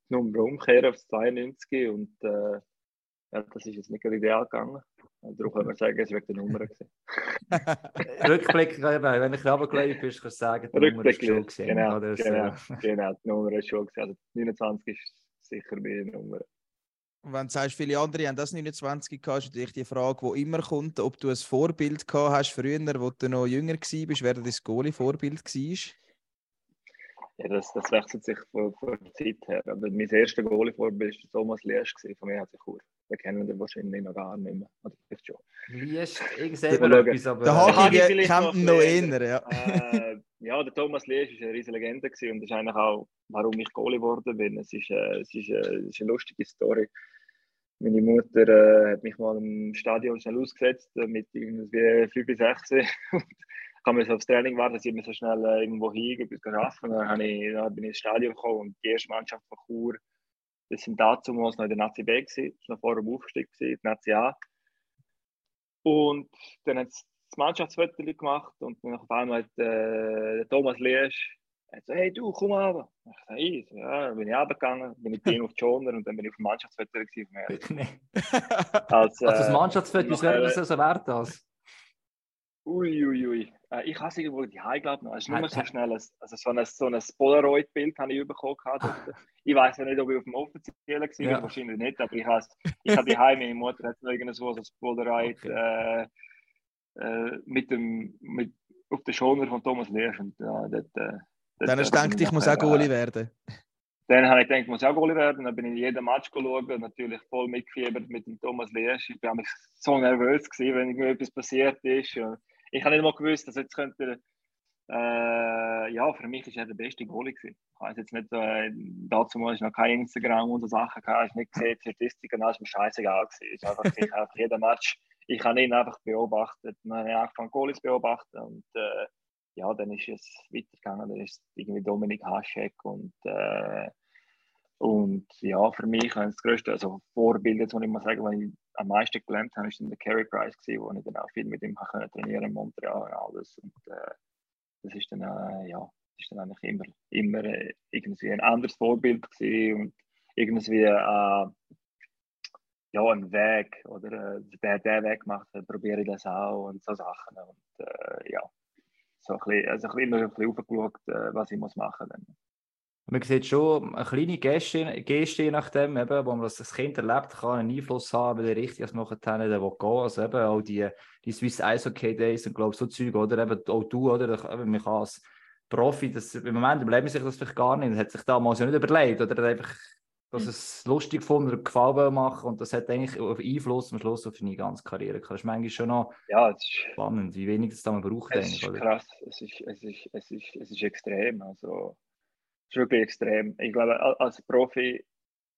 Nummer umkehren auf 92 und äh, ja, das ist jetzt nicht gerade ideal gegangen. Und darum können wir sagen, es war wegen der Nummer. Gewesen. Rückblick, eben, wenn ich runtergelegt bist, kannst du sagen, die Nummer ist schon gesehen. genau, oder? Das, genau, äh, genau, die Nummer ist schon gewesen. Also 29 ist sicher meine Nummer. Wenn du sagst, viele andere haben das 29 gehabt, ist natürlich die Frage, die immer kommt, ob du ein Vorbild gehabt hast früher, wo du noch jünger warst, wer dein Goalie-Vorbild war. Ja, das, das wechselt sich von, von der Zeit her. Aber mein erster Goalie-Vorbild war Thomas Liesch von mir hat sich Kur. Den kennen wir wahrscheinlich noch gar nicht mehr. Oder vielleicht schon. Wie ist Mal irgendwann schauen. etwas, aber... Der äh, Hagi kennt noch ihn eher, ja. äh, ja, der Thomas Liesch war eine riesige Legende gewesen und das ist eigentlich auch, warum ich Goalie geworden bin. Es ist, äh, es ist, äh, es ist eine lustige Story. Meine Mutter äh, hat mich mal im Stadion schnell ausgesetzt, äh, mit irgendwie 5 bis 6. Ich kann mir so aufs Training warten, dass ich mir so schnell äh, irgendwo hingehe, bis arbeiten. Dann, habe ich, dann bin ich ins Stadion gekommen und die erste Mannschaft von Chur, das sind damals noch in der Nazi B gewesen, das war noch vor dem Aufstieg, gewesen, die Nazi A. Und dann hat es das Mannschaftsfoto gemacht und dann auf einmal hat äh, Thomas Liesch hat so, hey du, komm runter. Ich so, ich, so, ja, dann bin ich runtergegangen, bin ich bei ihm auf die Schoner und dann bin ich auf dem Mannschaftsfoto gewesen. Nee. Als, Also das äh, Mannschaftsfoto, was wäre das so wert als? Uiuiui. Ui, ui. Äh, ich habe es irgendwo die Heim glaube ich. Es ist nur Hat- so schnell. ein- Also so ein, so ein Polaroid-Bild habe ich bekommen. Ich weiß ja nicht, ob ich auf dem offiziellen war, Ja. wahrscheinlich nicht, aber ich habe ich die Heim, meine Mutter hat noch irgendwo so ein Polaroid Okay. äh, äh, mit dem, mit, auf den Schoner von Thomas Leers. Und, ja, äh, dort Dann hast du gedacht, ich muss auch Goalie äh, werden. Dann habe ich gedacht, ich muss auch Goalie werden. Dann bin ich in jeden Match geschaut und natürlich voll mitgefiebert mit dem Thomas Leers. Ich war so nervös, gewesen, wenn irgendwie etwas passiert ist. Und ich habe nicht mal gewusst, dass jetzt könnte äh, ja, für mich ist er der beste Goalie gewesen. Ich weiß jetzt nicht, äh, dazu war noch kein Instagram und so Sachen gehabt, ich nicht gesehen, die Statistiken, das ist mir scheißegal gewesen. Ist einfach, ich habe jeden Match, ich habe ihn einfach beobachtet, dann habe ich angefangen Goalies beobachten und äh, ja, dann ist es weitergegangen, dann ist irgendwie Dominik Haschek und äh, und ja, für mich das größte, also Vorbild, jetzt muss ich mal sagen, was ich am meisten gelernt habe, ist der Carey Price gewesen, wo ich dann auch viel mit ihm habe trainieren in Montreal und alles. Und äh, das ist dann, äh, ja, das ist dann eigentlich immer, immer äh, irgendwie ein anderes Vorbild gewesen und irgendwie äh, ja, ein Weg oder äh, der, der Weg gemacht hat, probiere ich das auch und so Sachen. Und äh, ja, so ein bisschen, also ein bisschen immer ein bisschen aufgeschaut, was ich muss machen muss. Man sieht schon eine kleine Geste, Geste je nachdem, eben, wo man das, Kind erlebt, kann einen Einfluss haben, wenn der richtig was machen kann, der will gehen. Also eben auch die, die Swiss Eishockey Days und glaube so Zeug, oder eben auch du, oder? Eben, man kann als Profi, das, im Moment überlegt man sich das vielleicht gar nicht, das hat sich damals ja nicht überlegt, oder einfach, dass es lustig gefunden oder gefallen machen und das hat eigentlich auf Einfluss am Schluss auf deine ganze Karriere. Das ist manchmal schon noch Ja, es ist, spannend, wie wenig das da man braucht, es eigentlich, ist oder? krass, es ist, es, ist, es, ist, es ist extrem. Also, es ist wirklich extrem. Ich glaube, als Profi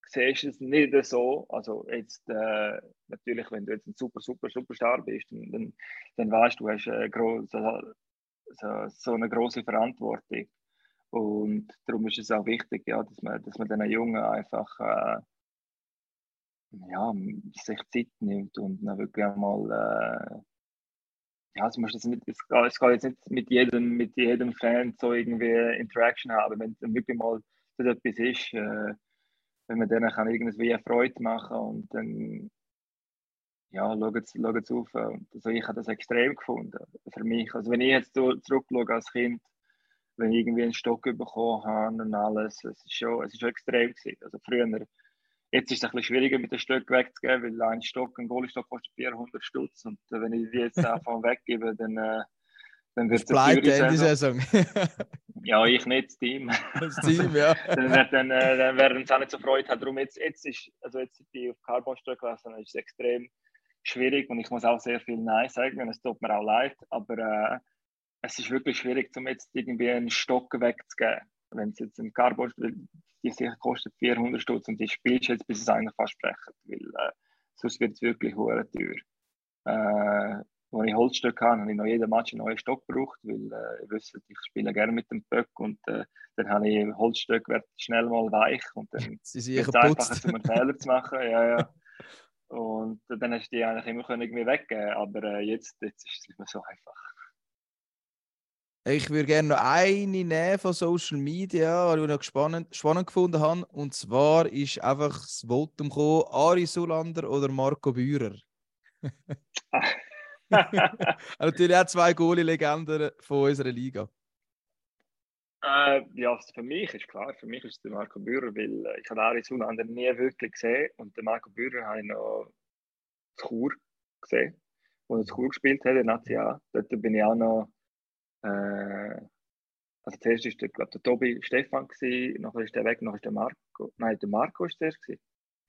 siehst du es nicht so. Also, jetzt äh, natürlich, wenn du jetzt ein super, super, Superstar bist, dann, dann, dann weißt du, du hast äh, gro- so, so, eine große Verantwortung. Und darum ist es auch wichtig, ja, dass man, dass man den Jungen einfach äh, ja, sich Zeit nimmt und dann wirklich einmal ja, es, muss jetzt geht, es geht jetzt nicht mit jedem, mit jedem Fan so irgendwie Interaction haben. Wenn es wirklich mal so etwas ist, äh, wenn man denen kann irgendwie eine Freude machen und dann ja, schaut es auf. Und also ich habe das extrem gefunden für mich. Also wenn ich jetzt zurückschaue als Kind, wenn ich irgendwie einen Stock bekommen habe und alles, es ist schon, es ist schon extrem gewesen. Also früher, jetzt ist es ein bisschen schwieriger mit den Stöcken wegzugeben, weil ein Stock, ein Goalie-Stock kostet 400 Stutz und äh, wenn ich die jetzt davon weggebe, dann, äh, dann wird es Pleite in die Saison. Ja, ich nicht, das Team. Das Team, ja. dann, dann, äh, dann werden sie auch nicht so Freude haben. Darum jetzt, jetzt ist, also jetzt ich auf Carbon-Stöcke gewesen, ist es extrem schwierig und ich muss auch sehr viel Nein sagen, und es tut mir auch leid, aber äh, es ist wirklich schwierig, um jetzt irgendwie einen Stock wegzugeben. Wenn es jetzt ein Carbon, die sicher kostet 400 Stutz und die spielst du jetzt, bis es eigentlich fast sprechen, weil äh, sonst wird es wirklich hure teuer. Äh, als ich Holzstöcke hatte, habe ich noch jeden Match einen neuen Stock gebraucht, weil äh, ihr wisst, ich spiele gerne mit dem Böck und äh, dann habe ich Holzstöcke wird schnell mal weich und dann ist es einfacher, um einen Fehler zu machen. Ja, ja. Und dann hast du die eigentlich immer irgendwie weggeben aber äh, jetzt, jetzt ist es nicht mehr so einfach. Ich würde gerne noch eine nehmen von Social Media, die ich noch spannend, spannend gefunden habe. Und zwar ist einfach das Votum gekommen, Ari Sulander oder Marco Bührer. Natürlich auch zwei Goalie-Legenden von unserer Liga. Äh, ja, also für mich ist klar, für mich ist es der Marco Bührer, weil äh, ich habe Ari Sulander nie wirklich gesehen und den Marco Bührer habe ich noch zu Chur gesehen, wo er zu Chur gespielt hat, in Nazi A. Dort bin ich auch noch, äh, also zuerst ist der, glaub, der Tobi Stefan gewesen, nachher ist der weg, nachher ist der Marco, nein, der Marco ist zuerst gewesen,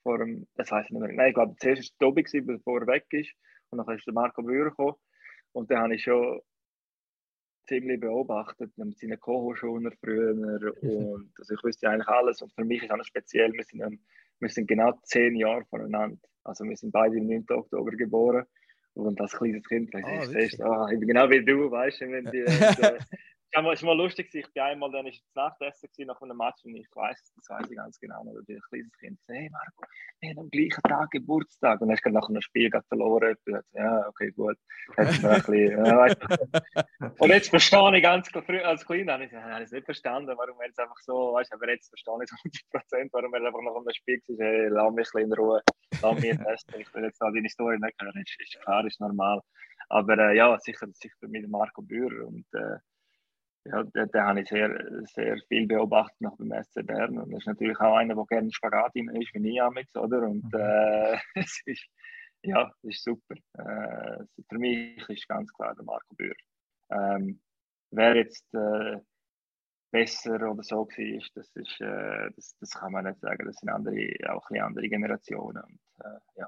vor dem, das ich nicht mehr, nein, ich glaube, zuerst ist der Tobi gewesen, bevor er weg ist und nachher ist der Marco Bührer und dann habe ich schon ziemlich beobachtet mit seinen Co-Hochschulen früher und also ich wusste eigentlich alles und für mich ist auch noch speziell, wir sind, wir sind genau zehn Jahre voneinander, also wir sind beide am 9. Oktober geboren und als kleines Kind, weißt du, Ah, ich, wirklich? siehst, ah, ich genau wie du, weißt du, wenn die, es war mal lustig, ich bin einmal dann ist es Nachtessen gewesen, nach einem Match und ich weiß, das weiß ich ganz genau, da ich ein kleines Kind, hey Marco, wir haben am gleichen Tag Geburtstag und dann hast du nach einem Spiel verloren, so, ja, okay, gut, mir ein bisschen. Und jetzt verstehe ich ganz früher als Kleiner habe ich habe es nicht verstanden, warum er jetzt einfach so, weißt du, aber jetzt verstehe ich es 100 Prozent, warum er einfach nach einem Spiel gesagt hat, hey, lass mich in Ruhe, lass mich testen, ich will jetzt auch deine Story nicht hören, ist, ist klar, ist normal. Aber äh, ja, sicher, sicher mit Marco Bührer und äh, ja, den, den habe ich sehr, sehr viel beobachtet noch beim SC Bern und das ist natürlich auch einer, der gerne Spagat ist, wie ich amix, oder? Und äh, es ist, ja, das ist super. Äh, für mich ist ganz klar der Marco Bührer. Ähm, wer jetzt äh, besser oder so war, das, ist, äh, das, das kann man nicht sagen. Das sind andere, auch ein andere Generationen. Und, äh, ja.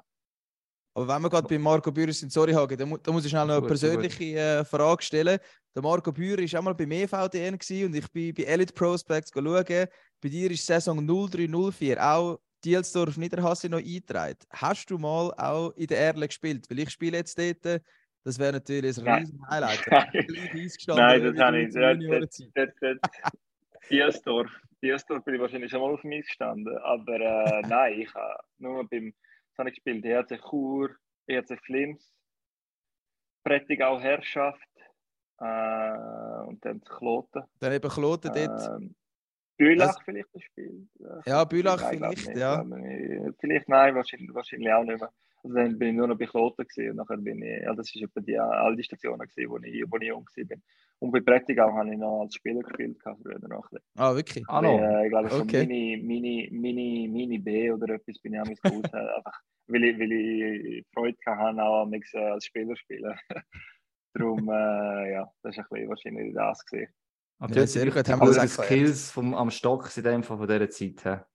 Aber wenn wir gerade bei Marco Bührer sind, sorry Hage, da, mu da muss ich schnell noch eine persönliche äh, Frage stellen. Der Marco Bührer war auch mal beim EVDN gewesen und ich bin bei Elite Prospects schauen. Bei dir ist Saison 0304 auch Dielsdorf Niederhasse noch eingetragen. Hast du mal auch in der Erle gespielt? Weil ich spiele jetzt dort. Das wäre natürlich ein riesen Highlight. Nein. Das habe ich. das, Diesdorf. Diesdorf bin ich wahrscheinlich schon mal auf mich gestanden. Aber äh, nein, ich habe nur beim, habe ich gespielt? ERC Chur, ERC Flims, Prättigau Herrschaft äh, und dann Kloten. Dann eben Kloten dort. Ähm, Bülach Das- vielleicht das Spiel. Äh, Ja, Bülach vielleicht, ja. Vielleicht nein, wahrscheinlich, wahrscheinlich auch nicht mehr. Also dann bin ich nur noch bei Kloten gewesen und nachher bin ich, ja, das ist etwa die all die Stationen gewesen, wo ich, wo ich jung bin. Und bei Prättigau habe ich noch als Spieler gespielt, gehabt, früher noch ein bisschen. Ah, wirklich? Ah, no. Äh, ich glaube, so Okay. Mini, Mini, Mini, Mini B oder etwas bin ich auch äh, einfach, weil ich, weil ich Freude hatte, auch am als Spieler spielen. Darum, äh, ja, das ist ein bisschen wahrscheinlich das gewesen. Aber Ja, ja, sehr gut, haben wir Skills vom, am Stock sind in dem Fall von dieser Zeit. her.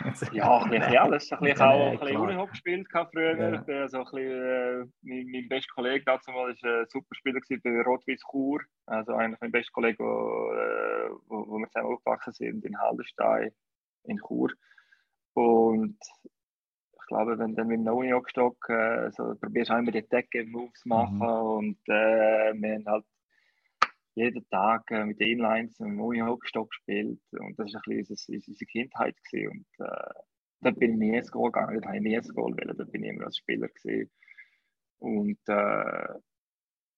Ja, ein bisschen alles. Ein bisschen Ja, auch ein bisschen. Unihockey gespielt früher. Ja. Ich also ein bisschen, äh, mein, mein bester Kollege dazu mal ist ein super Spieler bei Rot-Weiß Chur. Also eigentlich mein bester Kollege, wo, äh, wo, wo wir zusammen aufgewachsen sind in Haldenstein in Chur. Und ich glaube, wenn du dann mit dem Unihockey-Stock äh, so, probierst du auch immer die Decke-Moves machen Mhm. und äh, wir haben halt jeden Tag äh, mit den Inlines im Unihockey-Stock gespielt und das war ein bisschen unsere, Kindheit gewesen. und äh, da bin ich nie ins Goal gegangen, da habe ich nie ins Goal wollen, da bin ich immer als Spieler gewesen. Und äh,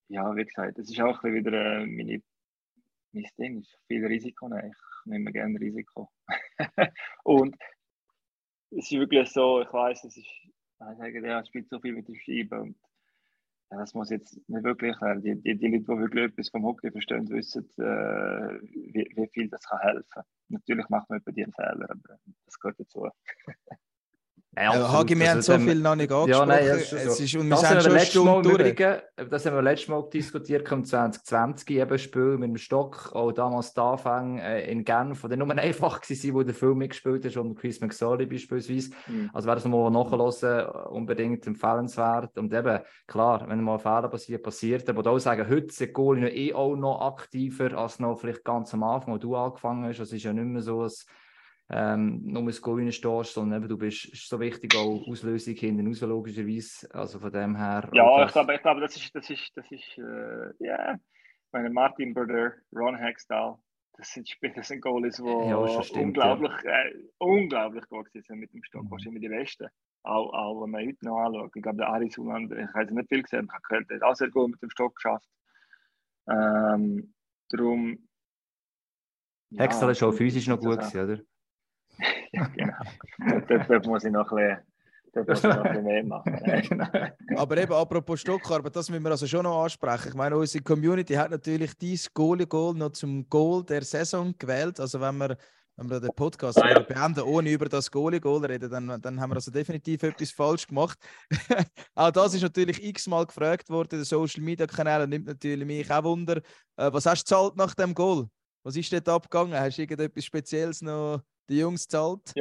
ja, wie gesagt, das ist auch ein bisschen wieder äh, meine, mein Ding, ist viel Risiko nehmen. Ich nehme gerne Risiko. und es ist wirklich so, ich weiß, es ist, ich sage, ja, spielt so viel mit dem Schieben und ja, das muss jetzt nicht wirklich, äh, die, die, die Leute, die wirklich etwas vom Hockey verstehen, wissen, äh, wie, wie viel das kann helfen. Natürlich macht man etwa die einen Fehler, aber das gehört dazu. Ja, Ja, absolut. Hagi, wir Also, haben so das viel noch nicht Ja, angesprochen. nein, das ist es ist, und wir Das haben wir schon Mal Stunde im durch. Übrigen, das haben wir letztes Mal diskutiert, im 2020 eben Spiel mit dem Stock, auch damals der Anfang äh, in Genf, der nur einfach war, wo der Film mitgespielt hat, und Chris McSorley beispielsweise. Mhm. Also wer das nochmal nachhören, unbedingt empfehlenswert. Und eben, klar, wenn mal ein Fehler passiert, passiert. Aber auch sagen, heute sind Goalie eh auch noch aktiver als noch vielleicht ganz am Anfang, wo du angefangen hast. Also es ist ja nicht mehr so, dass ähm, nur das Goal reinstehst, sondern eben, du bist ist so wichtig auch Auslösung hinten raus, logischerweise. Also von dem her. Ja, ich glaube, ich glaube, das ist, das ist, das ist, äh, ja, meine Martin Bruder, Ron Hextall, das sind Spieler, das sind Goalies, die Ja, stimmt, unglaublich, äh, unglaublich gut sind mit dem Stock, Mhm. wahrscheinlich die Besten. Auch, auch wenn man heute noch anschaut. Ich glaube, der Aris Hulander, ich habe nicht viel gesehen, aber ich habe gehört, der hat auch sehr gut mit dem Stock geschafft. Ähm, darum. Hextall ist auch physisch noch gut, gewesen, oder? Ja, genau. dort, muss ich noch ein bisschen, muss ich bisschen mehr machen. Genau. Aber eben, apropos Stockarbeit, das müssen wir also schon noch ansprechen. Ich meine, unsere Community hat natürlich dieses Goalie-Goal noch zum Goal der Saison gewählt. Also wenn wir, wenn wir den Podcast Ah, ja. beenden, ohne über das Goalie-Goal reden, dann, dann haben wir also definitiv etwas falsch gemacht. auch das ist natürlich x-mal gefragt worden in den Social-Media-Kanälen, nimmt natürlich mich auch Wunder. Äh, was hast du gezahlt nach dem Goal? Was ist dort abgegangen? Hast du irgendetwas Spezielles noch die Jungs gezahlt?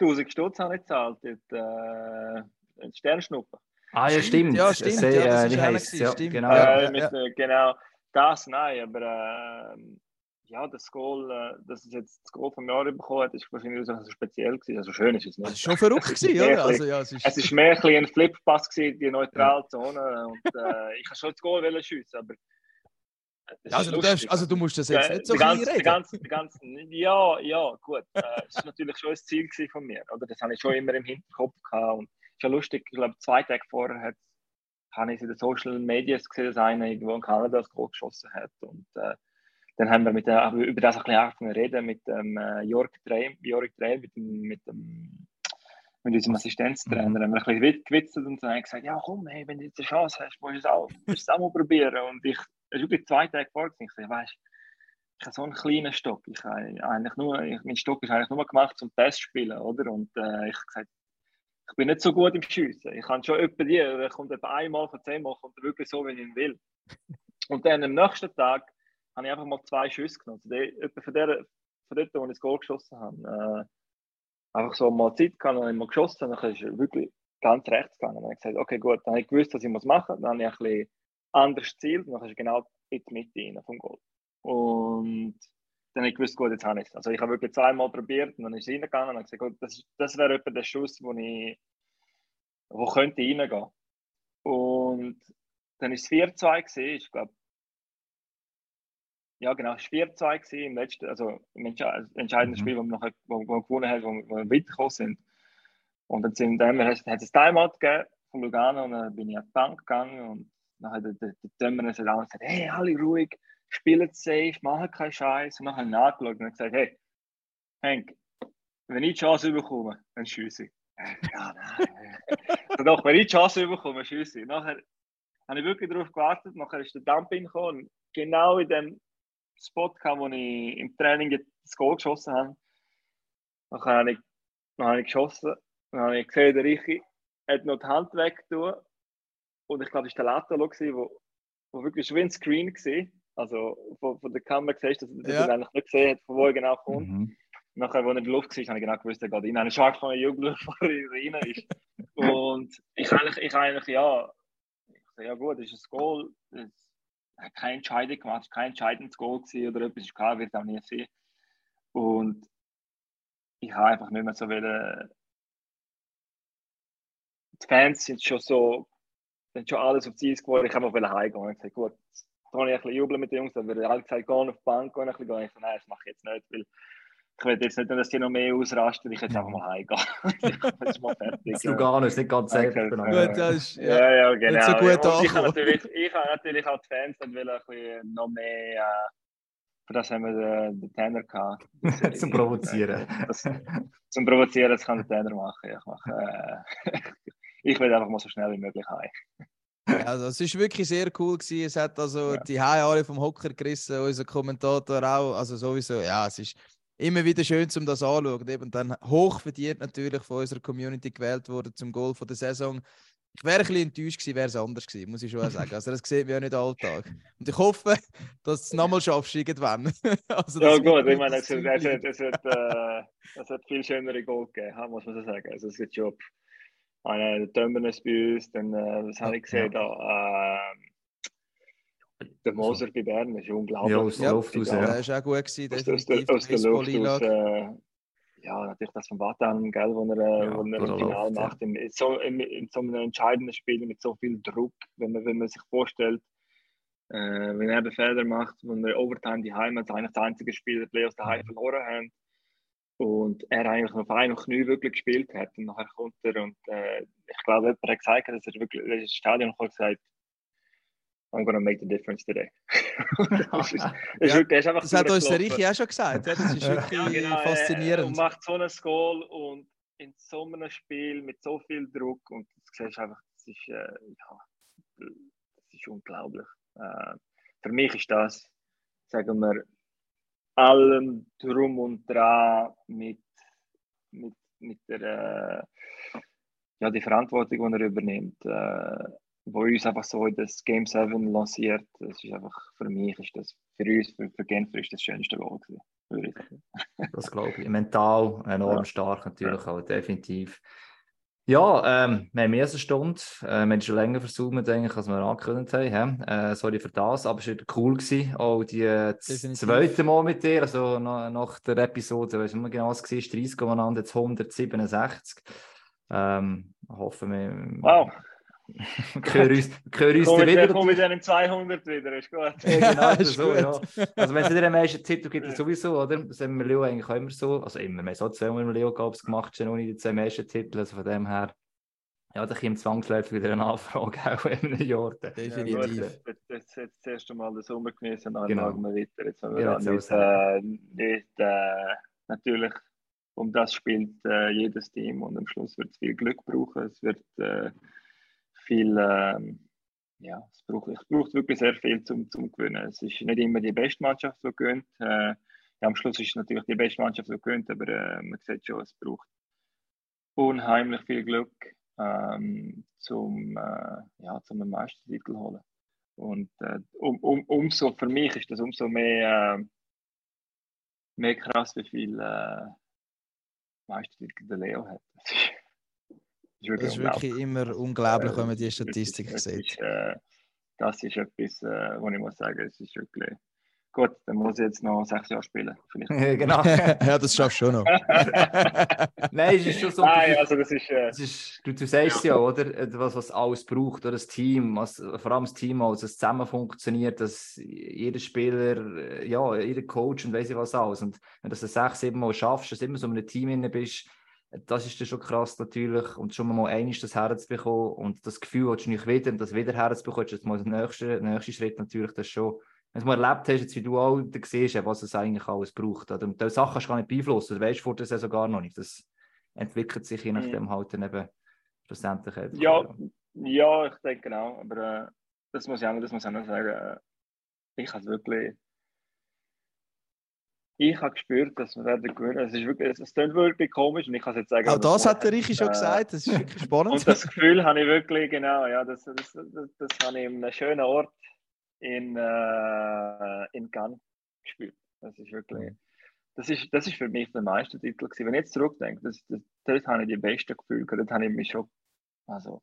1000 Stutz habe ich gezahlt, dort, äh, ein Sternschnuppen. Ah, ja, stimmt. Ja, stimmt, Sehr, ja, das äh, ist wie es? Ja, stimmt. genau. Ja, äh, ja, mit, äh, genau, das nein, aber ähm, ja, das Goal, äh, dass es jetzt das Goal vom Jahr bekommen hat, ist wahrscheinlich so speziell gewesen. Also schön ist es Das nicht. ist schon verrückt gewesen, oder? Also, ja, es ist, Es ist mehr ein, bisschen ein Flippass gewesen, die neutrale Zone. Und äh, ich habe schon das Goal wollen schiessen, aber Ja, also, ist du darfst, also du musst das jetzt Der- nicht so die reden. ganze, die ganze, ja, ja, gut. Äh, das ist natürlich schon ein Ziel von mir. Oder? Das habe ich schon immer im Hinterkopf gehabt. Und schon lustig, ich glaube, zwei Tage vorher habe ich in den Social Medias gesehen, dass einer irgendwo in Kanada das Goal geschossen hat. Und äh, dann haben wir mit der, über das ein bisschen angefangen zu reden mit dem äh, Jörg Drehm, mit dem, mit dem mit unserem Assistenztrainer, Mhm. haben wir ein bisschen gewit- gewitzelt und dann haben gesagt, ja komm, hey, wenn du jetzt eine Chance hast, musst du es auch, musst du es auch mal probieren. Und ich, es ist wirklich zwei Tage vor, ich sage, weißt ich habe so einen kleinen Stock. Ich habe eigentlich nur, ich, mein Stock ist eigentlich nur gemacht zum zu spielen, oder? Und äh, ich habe gesagt, ich bin nicht so gut im Schiessen. Ich kann schon etwa die, er kommt etwa einmal von zehnmal, kommt er wirklich so, wie ich ihn will. Und dann am nächsten Tag habe ich einfach mal zwei Schüsse genommen. Also etwa von, der, von dort, wo ich das Goal geschossen habe. Äh, einfach so mal Zeit gehabt, ich mal geschossen, dann ist er wirklich ganz rechts gegangen. Dann habe ich gesagt, okay, gut, dann habe ich gewusst, was ich machen muss. Dann habe ich ein bisschen anders gezielt und dann ist er genau in die Mitte rein vom Goal. Und dann habe ich gewusst, gut, jetzt habe ich es. Also ich habe wirklich zweimal probiert und dann ist es reingegangen und habe gesagt, gut, das, das wäre etwa der Schuss, wo ich wo könnte reingehen. Und dann ist es 4-2 gewesen, ich glaube, ja genau, es war 4-2 gewesen im letzten, also im Entsche entscheidenden Mhm. Spiel, wo wir, nachher, wo, wo wir gewonnen haben, wo, wir- wo wir weitergekommen sind. Und dann sind dann hat hat es ein Timeout gegeben von Lugano und dann bin ich an die Bank gegangen und dann hat der, Dömmer gesagt, gesagt, hey, alle ruhig, spielen safe, machen keinen Scheiß. Und dann habe ich nachgeschaut und gesagt, hey, Henk, wenn ich die Chance bekomme, dann schiesse ich. Ja, nein. Doch, wenn ich die Chance bekomme, schiesse ich. Nachher habe ich wirklich darauf gewartet, nachher ist der Dumping gekommen und genau in dem Spot kam, wo ich im Training das Goal geschossen habe. Nachher habe ich, dann habe ich geschossen, dann habe ich gesehen, der Richi hat noch die Hand weggetan und ich glaube, es war der Latalo, gewesen, wo, wo wirklich wie ein Screen war. Also von, von der Kamera siehst du, dass, dass Ja. er eigentlich nicht gesehen hat, von wo er genau kommt. Mhm. Nachher, als er in der Luft war, habe ich genau gewusst, er geht. Ich habe schon jubeln, bevor er rein ist. Und ich eigentlich, ich eigentlich ja, ich sage, ja gut, das ist ein Goal. Das hat keine Entscheidung gemacht, es war kein entscheidendes Goal gewesen oder etwas, klar, wird auch nie sehen. Und ich habe einfach nicht mehr so wollen. Die Fans sind schon so, sind schon alles auf die Eis geworden. Ich habe einfach heimgehen. Ich habe gesagt, gut, da kann ich ein bisschen jubeln mit den Jungs, aber alle gesagt, gehen auf die Bank, gehen ein bisschen gehen. Ich so, nein, das mache ich jetzt nicht, weil ich will jetzt nicht, dass die noch mehr ausrasten, ich jetzt einfach mal heimgehen. das ist mal fertig. Das Lugano ist nicht ganz. Gut, das ist, ja. Ja, ja, genau. Nicht so gut Ja, und ich habe natürlich, ich habe natürlich auch die Fans dann will ein bisschen noch mehr. Äh, für das haben wir den, den Trainer gehabt. Das- Zum Provozieren. Das, zum Provozieren, das kann der Trainer machen. Ich, mache, äh, ich will einfach mal so schnell wie möglich heim. Also, es ist wirklich sehr cool gewesen. Es hat also die Haie alle vom Hocker gerissen, unser Kommentator auch. Also sowieso, ja, es ist immer wieder schön, um das anzuschauen. Eben dann hoch verdient natürlich von unserer Community gewählt worden zum Goal von der Saison. Ich wäre ein bisschen enttäuscht gewesen, wäre es anders gewesen, muss ich schon sagen. Also das sieht man ja nicht alltag. Und ich hoffe, dass du es nochmal schaffst irgendwann. also, Ja, gut, ich meine, es wird, es wird, es wird, äh, es wird viel schönere Goal gegeben, muss man so sagen. Also, es gibt schon eine Dömmernes bei uns, dann, äh, was habe ich gesehen, da, äh, der Moser bei Bern ist unglaublich. Ja, aus der Luft raus, ja. Der ist auch gut gewesen, aus, der- aus, definitiv. der, aus der Luft raus. Äh, ja, natürlich das von Watan, gell, wo er, Ja, wo er im die Finale Luft, ja. macht. In, in, so, in, in so einem entscheidenden Spiel mit so viel Druck, wenn man, wenn man sich vorstellt, äh, wenn er eben Fehler macht, wo wir Overtime die Heimat eigentlich das einzige Spiel der Playoffs daheim verloren haben und er eigentlich auf ein und Knie wirklich gespielt hat und nachher kommt er und äh, ich glaube, jemand hat gesagt, dass er wirklich ins Stadion gekommen und gesagt I'm gonna make the difference today. das ist, das ist wirklich, ist einfach Das hat uns der. Richi auch schon gesagt. Ja, das ist wirklich Ja, genau, faszinierend. Und macht so ein Goal und in so einem Spiel mit so viel Druck und du siehst einfach, das ist, äh, ja, das ist unglaublich. Äh, für mich ist das, sagen wir, allem drum und dran mit, mit, mit der äh, ja, die Verantwortung, die er übernimmt, äh, wo uns einfach so in das Game 7 lanciert. Das ist einfach, für mich ist das, für uns, für, für Genfer ist das schönste Goal gewesen. Das glaube ich. Mental enorm Ja. stark natürlich auch, definitiv. Ja, ähm, wir haben erste Stunde. Äh, wir haben schon länger versucht, eigentlich, als wir angekündigt haben. Äh, sorry für das, aber es war cool. Gewesen. Auch die äh, das zweite Mal mit dir, also nach, nach der Episode, ich weiß nicht mehr genau, was es war, 30 umeinander, jetzt 167. Ähm, hoffen wir, Wow, wir hören uns, wir hören uns komm dann mit, wieder. komm mit einem 200 wieder, ist gut. Ja, genau, Ist ist so, gut. ja. Also wenn es nicht am ersten Titel gibt, dann Ja. sowieso, oder? Das haben wir Leo eigentlich auch immer so. Also immer, wir haben so zweimal im Leo Cups gemacht, schon ohne die zwei ersten Titel. Also von dem her, ja, da kommt zwangsläufig wieder eine Anfrage auch in einem Jahr. Definitiv. Ja, gut, jetzt, jetzt, jetzt das erste Mal den Sommer genießen, dann Genau. schauen wir weiter. Jetzt haben wir Ja, nicht, äh, nicht äh, natürlich um das spielt äh, jedes Team und am Schluss wird es viel Glück brauchen. Es wird äh, viel, ähm, ja, es braucht, es braucht wirklich sehr viel zum, zum Gewinnen. Es ist nicht immer die beste Mannschaft, die gewinnt. Äh, ja, am Schluss ist es natürlich die beste Mannschaft, die gewinnt, aber äh, man sieht schon, es braucht unheimlich viel Glück, ähm, zum, äh, ja, zum einen Meistertitel holen. Und äh, um, um, umso, für mich ist das umso mehr, äh, mehr krass, wie viel äh, Meistertitel der Leo hat. Das ist, Das ist wirklich immer unglaublich, Äh, wenn man die das ist wirklich- Statistiken das sieht. Ist, äh, das ist etwas, äh, wo ich muss sagen, es ist wirklich gut. Dann muss ich jetzt noch sechs Jahre spielen. Vielleicht. genau. ja, das schaffst du schon noch. Nein, es ist schon so. Nein, also das ist. Äh, Das ist, du, du sagst ja, oder? äh, Was, was alles braucht, oder das Team, was, vor allem das Team, also es zusammen funktioniert, dass jeder Spieler, äh, ja, jeder Coach und weiß ich was alles. Und wenn du das sechs, sieben Mal schaffst, dass du immer so in einem Team inne bist, das ist dann schon krass natürlich. Und schon mal einiges das herzubekommen und das Gefühl willst du nicht wieder, und das wieder herzubekommen, ist jetzt mal der nächste, nächste Schritt natürlich, das schon. Wenn du mal erlebt hast, jetzt, wie du auch da siehst, was es eigentlich alles braucht. Oder? Und diese Sachen kannst du gar nicht beeinflussen, das weißt du vor der Saison gar noch nicht. Das entwickelt sich je nachdem halt dann eben schlussendlich. einfach, Ja, ja, ich denke auch. Aber äh, das muss ich auch, das muss ich auch noch sagen. Äh, ich habe wirklich. Ich habe gespürt, dass wir werden gewinnen. Es ist wirklich, es, klingt wirklich komisch und ich kann es jetzt sagen. Auch das hat der Richi schon äh, gesagt, das ist wirklich spannend. Und das Gefühl habe ich wirklich, genau, ja, das, das, das, das habe ich in einem schönen Ort in, äh, in Cannes gespürt. Das ist wirklich, das ist, das ist für mich der Meistertitel gewesen. Wenn ich jetzt zurückdenke, das, das, dort habe ich die besten Gefühle gehabt. Dort habe ich mich schon, also,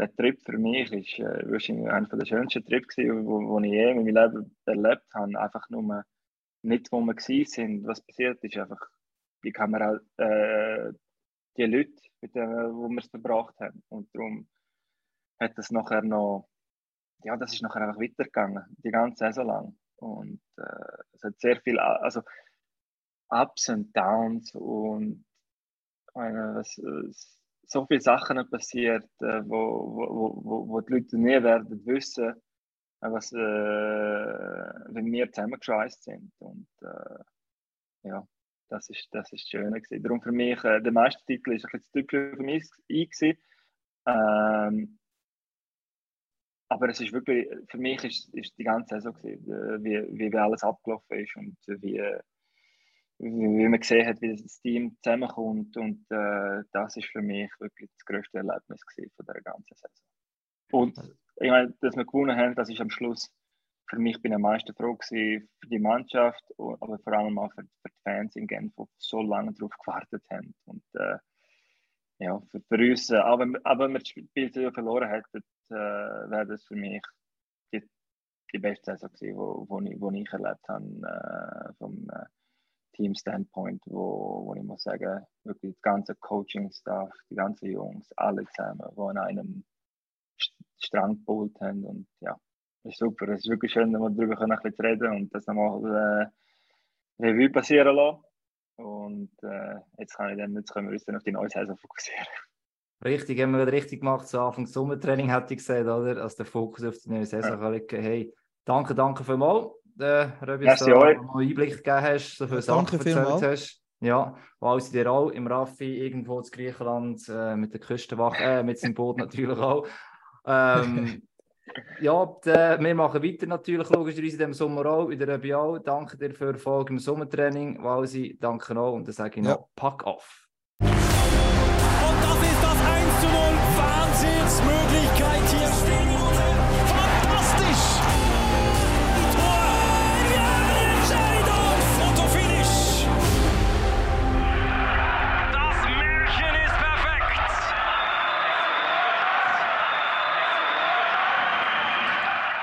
der Trip für mich ist äh, wahrscheinlich einer der schönsten Trips wo ich je in meinem Leben erlebt habe. Einfach nur nicht, wo wir gewesen sind. Was passiert ist einfach, man auch, äh, die Leute, mit denen wo wir es verbracht haben. Und darum hat das nachher noch, ja, das ist nachher einfach weitergegangen, die ganze Saison lang. Und äh, es hat sehr viel, also Ups und Downs und meine, was, äh, so viele Sachen passiert, äh, wo, wo, wo, wo die Leute nie werden wissen, was, äh, wenn wir zusammengeschweißt sind. Und äh, ja, das ist das ist schön gewesen. Darum für mich, äh, der Meistertitel ist ein bisschen zu typisch für mich gewesen. Ähm, aber es ist wirklich, für mich ist, ist die ganze Saison gewesen, äh, wie, wie, alles abgelaufen ist und wie, wie man gesehen hat, wie das Team zusammenkommt. Und äh, das ist für mich wirklich das größte Erlebnis von der ganzen Saison. Und ich meine, dass wir gewonnen haben, das ist am Schluss für mich bin am meisten froh gewesen für die Mannschaft, aber vor allem auch für, für die Fans in Genf, die so lange darauf gewartet haben. Und äh, ja, für, für uns, äh, aber, aber wenn wir das Spiel verloren hätten, äh, wäre das für mich die, die beste Saison gewesen, wo, wo, ich, wo ich erlebt habe, äh, vom äh, Team-Standpoint, wo, wo ich muss sagen, wirklich das ganze Coaching-Staff, die ganzen Jungs, alle zusammen, die an einem Strang geholt haben und ja, das ist super. Es ist wirklich schön, dass wir darüber ein bisschen reden und das nochmal äh, Revue passieren lassen. Und äh, jetzt, kann ich dann, jetzt können wir uns dann auf die neue Saison fokussieren. Richtig, haben wir richtig gemacht. Zu Anfang Sommertraining hätte ich gesagt, oder? Als der Fokus auf die neue Saison ja. liegen. Hey, danke, danke vielmals, äh, Röbi, dass du einen Einblick gegeben hast, so viele Sachen erzählt hast. Ja, weil sie dir auch im Raffi irgendwo in Griechenland äh, mit der Küstenwache, äh, mit seinem Boot natürlich auch. Ähm, ja, de, wir machen weiter natürlich logischerweise in diesem Sommer auch, in der auch. Danke dir für die Folge im Sommertraining, Walsi, danke auch und dann sage ich noch, ja. pack auf. Und das ist das 1 zu 0, Wahnsinnsmöglichkeit hier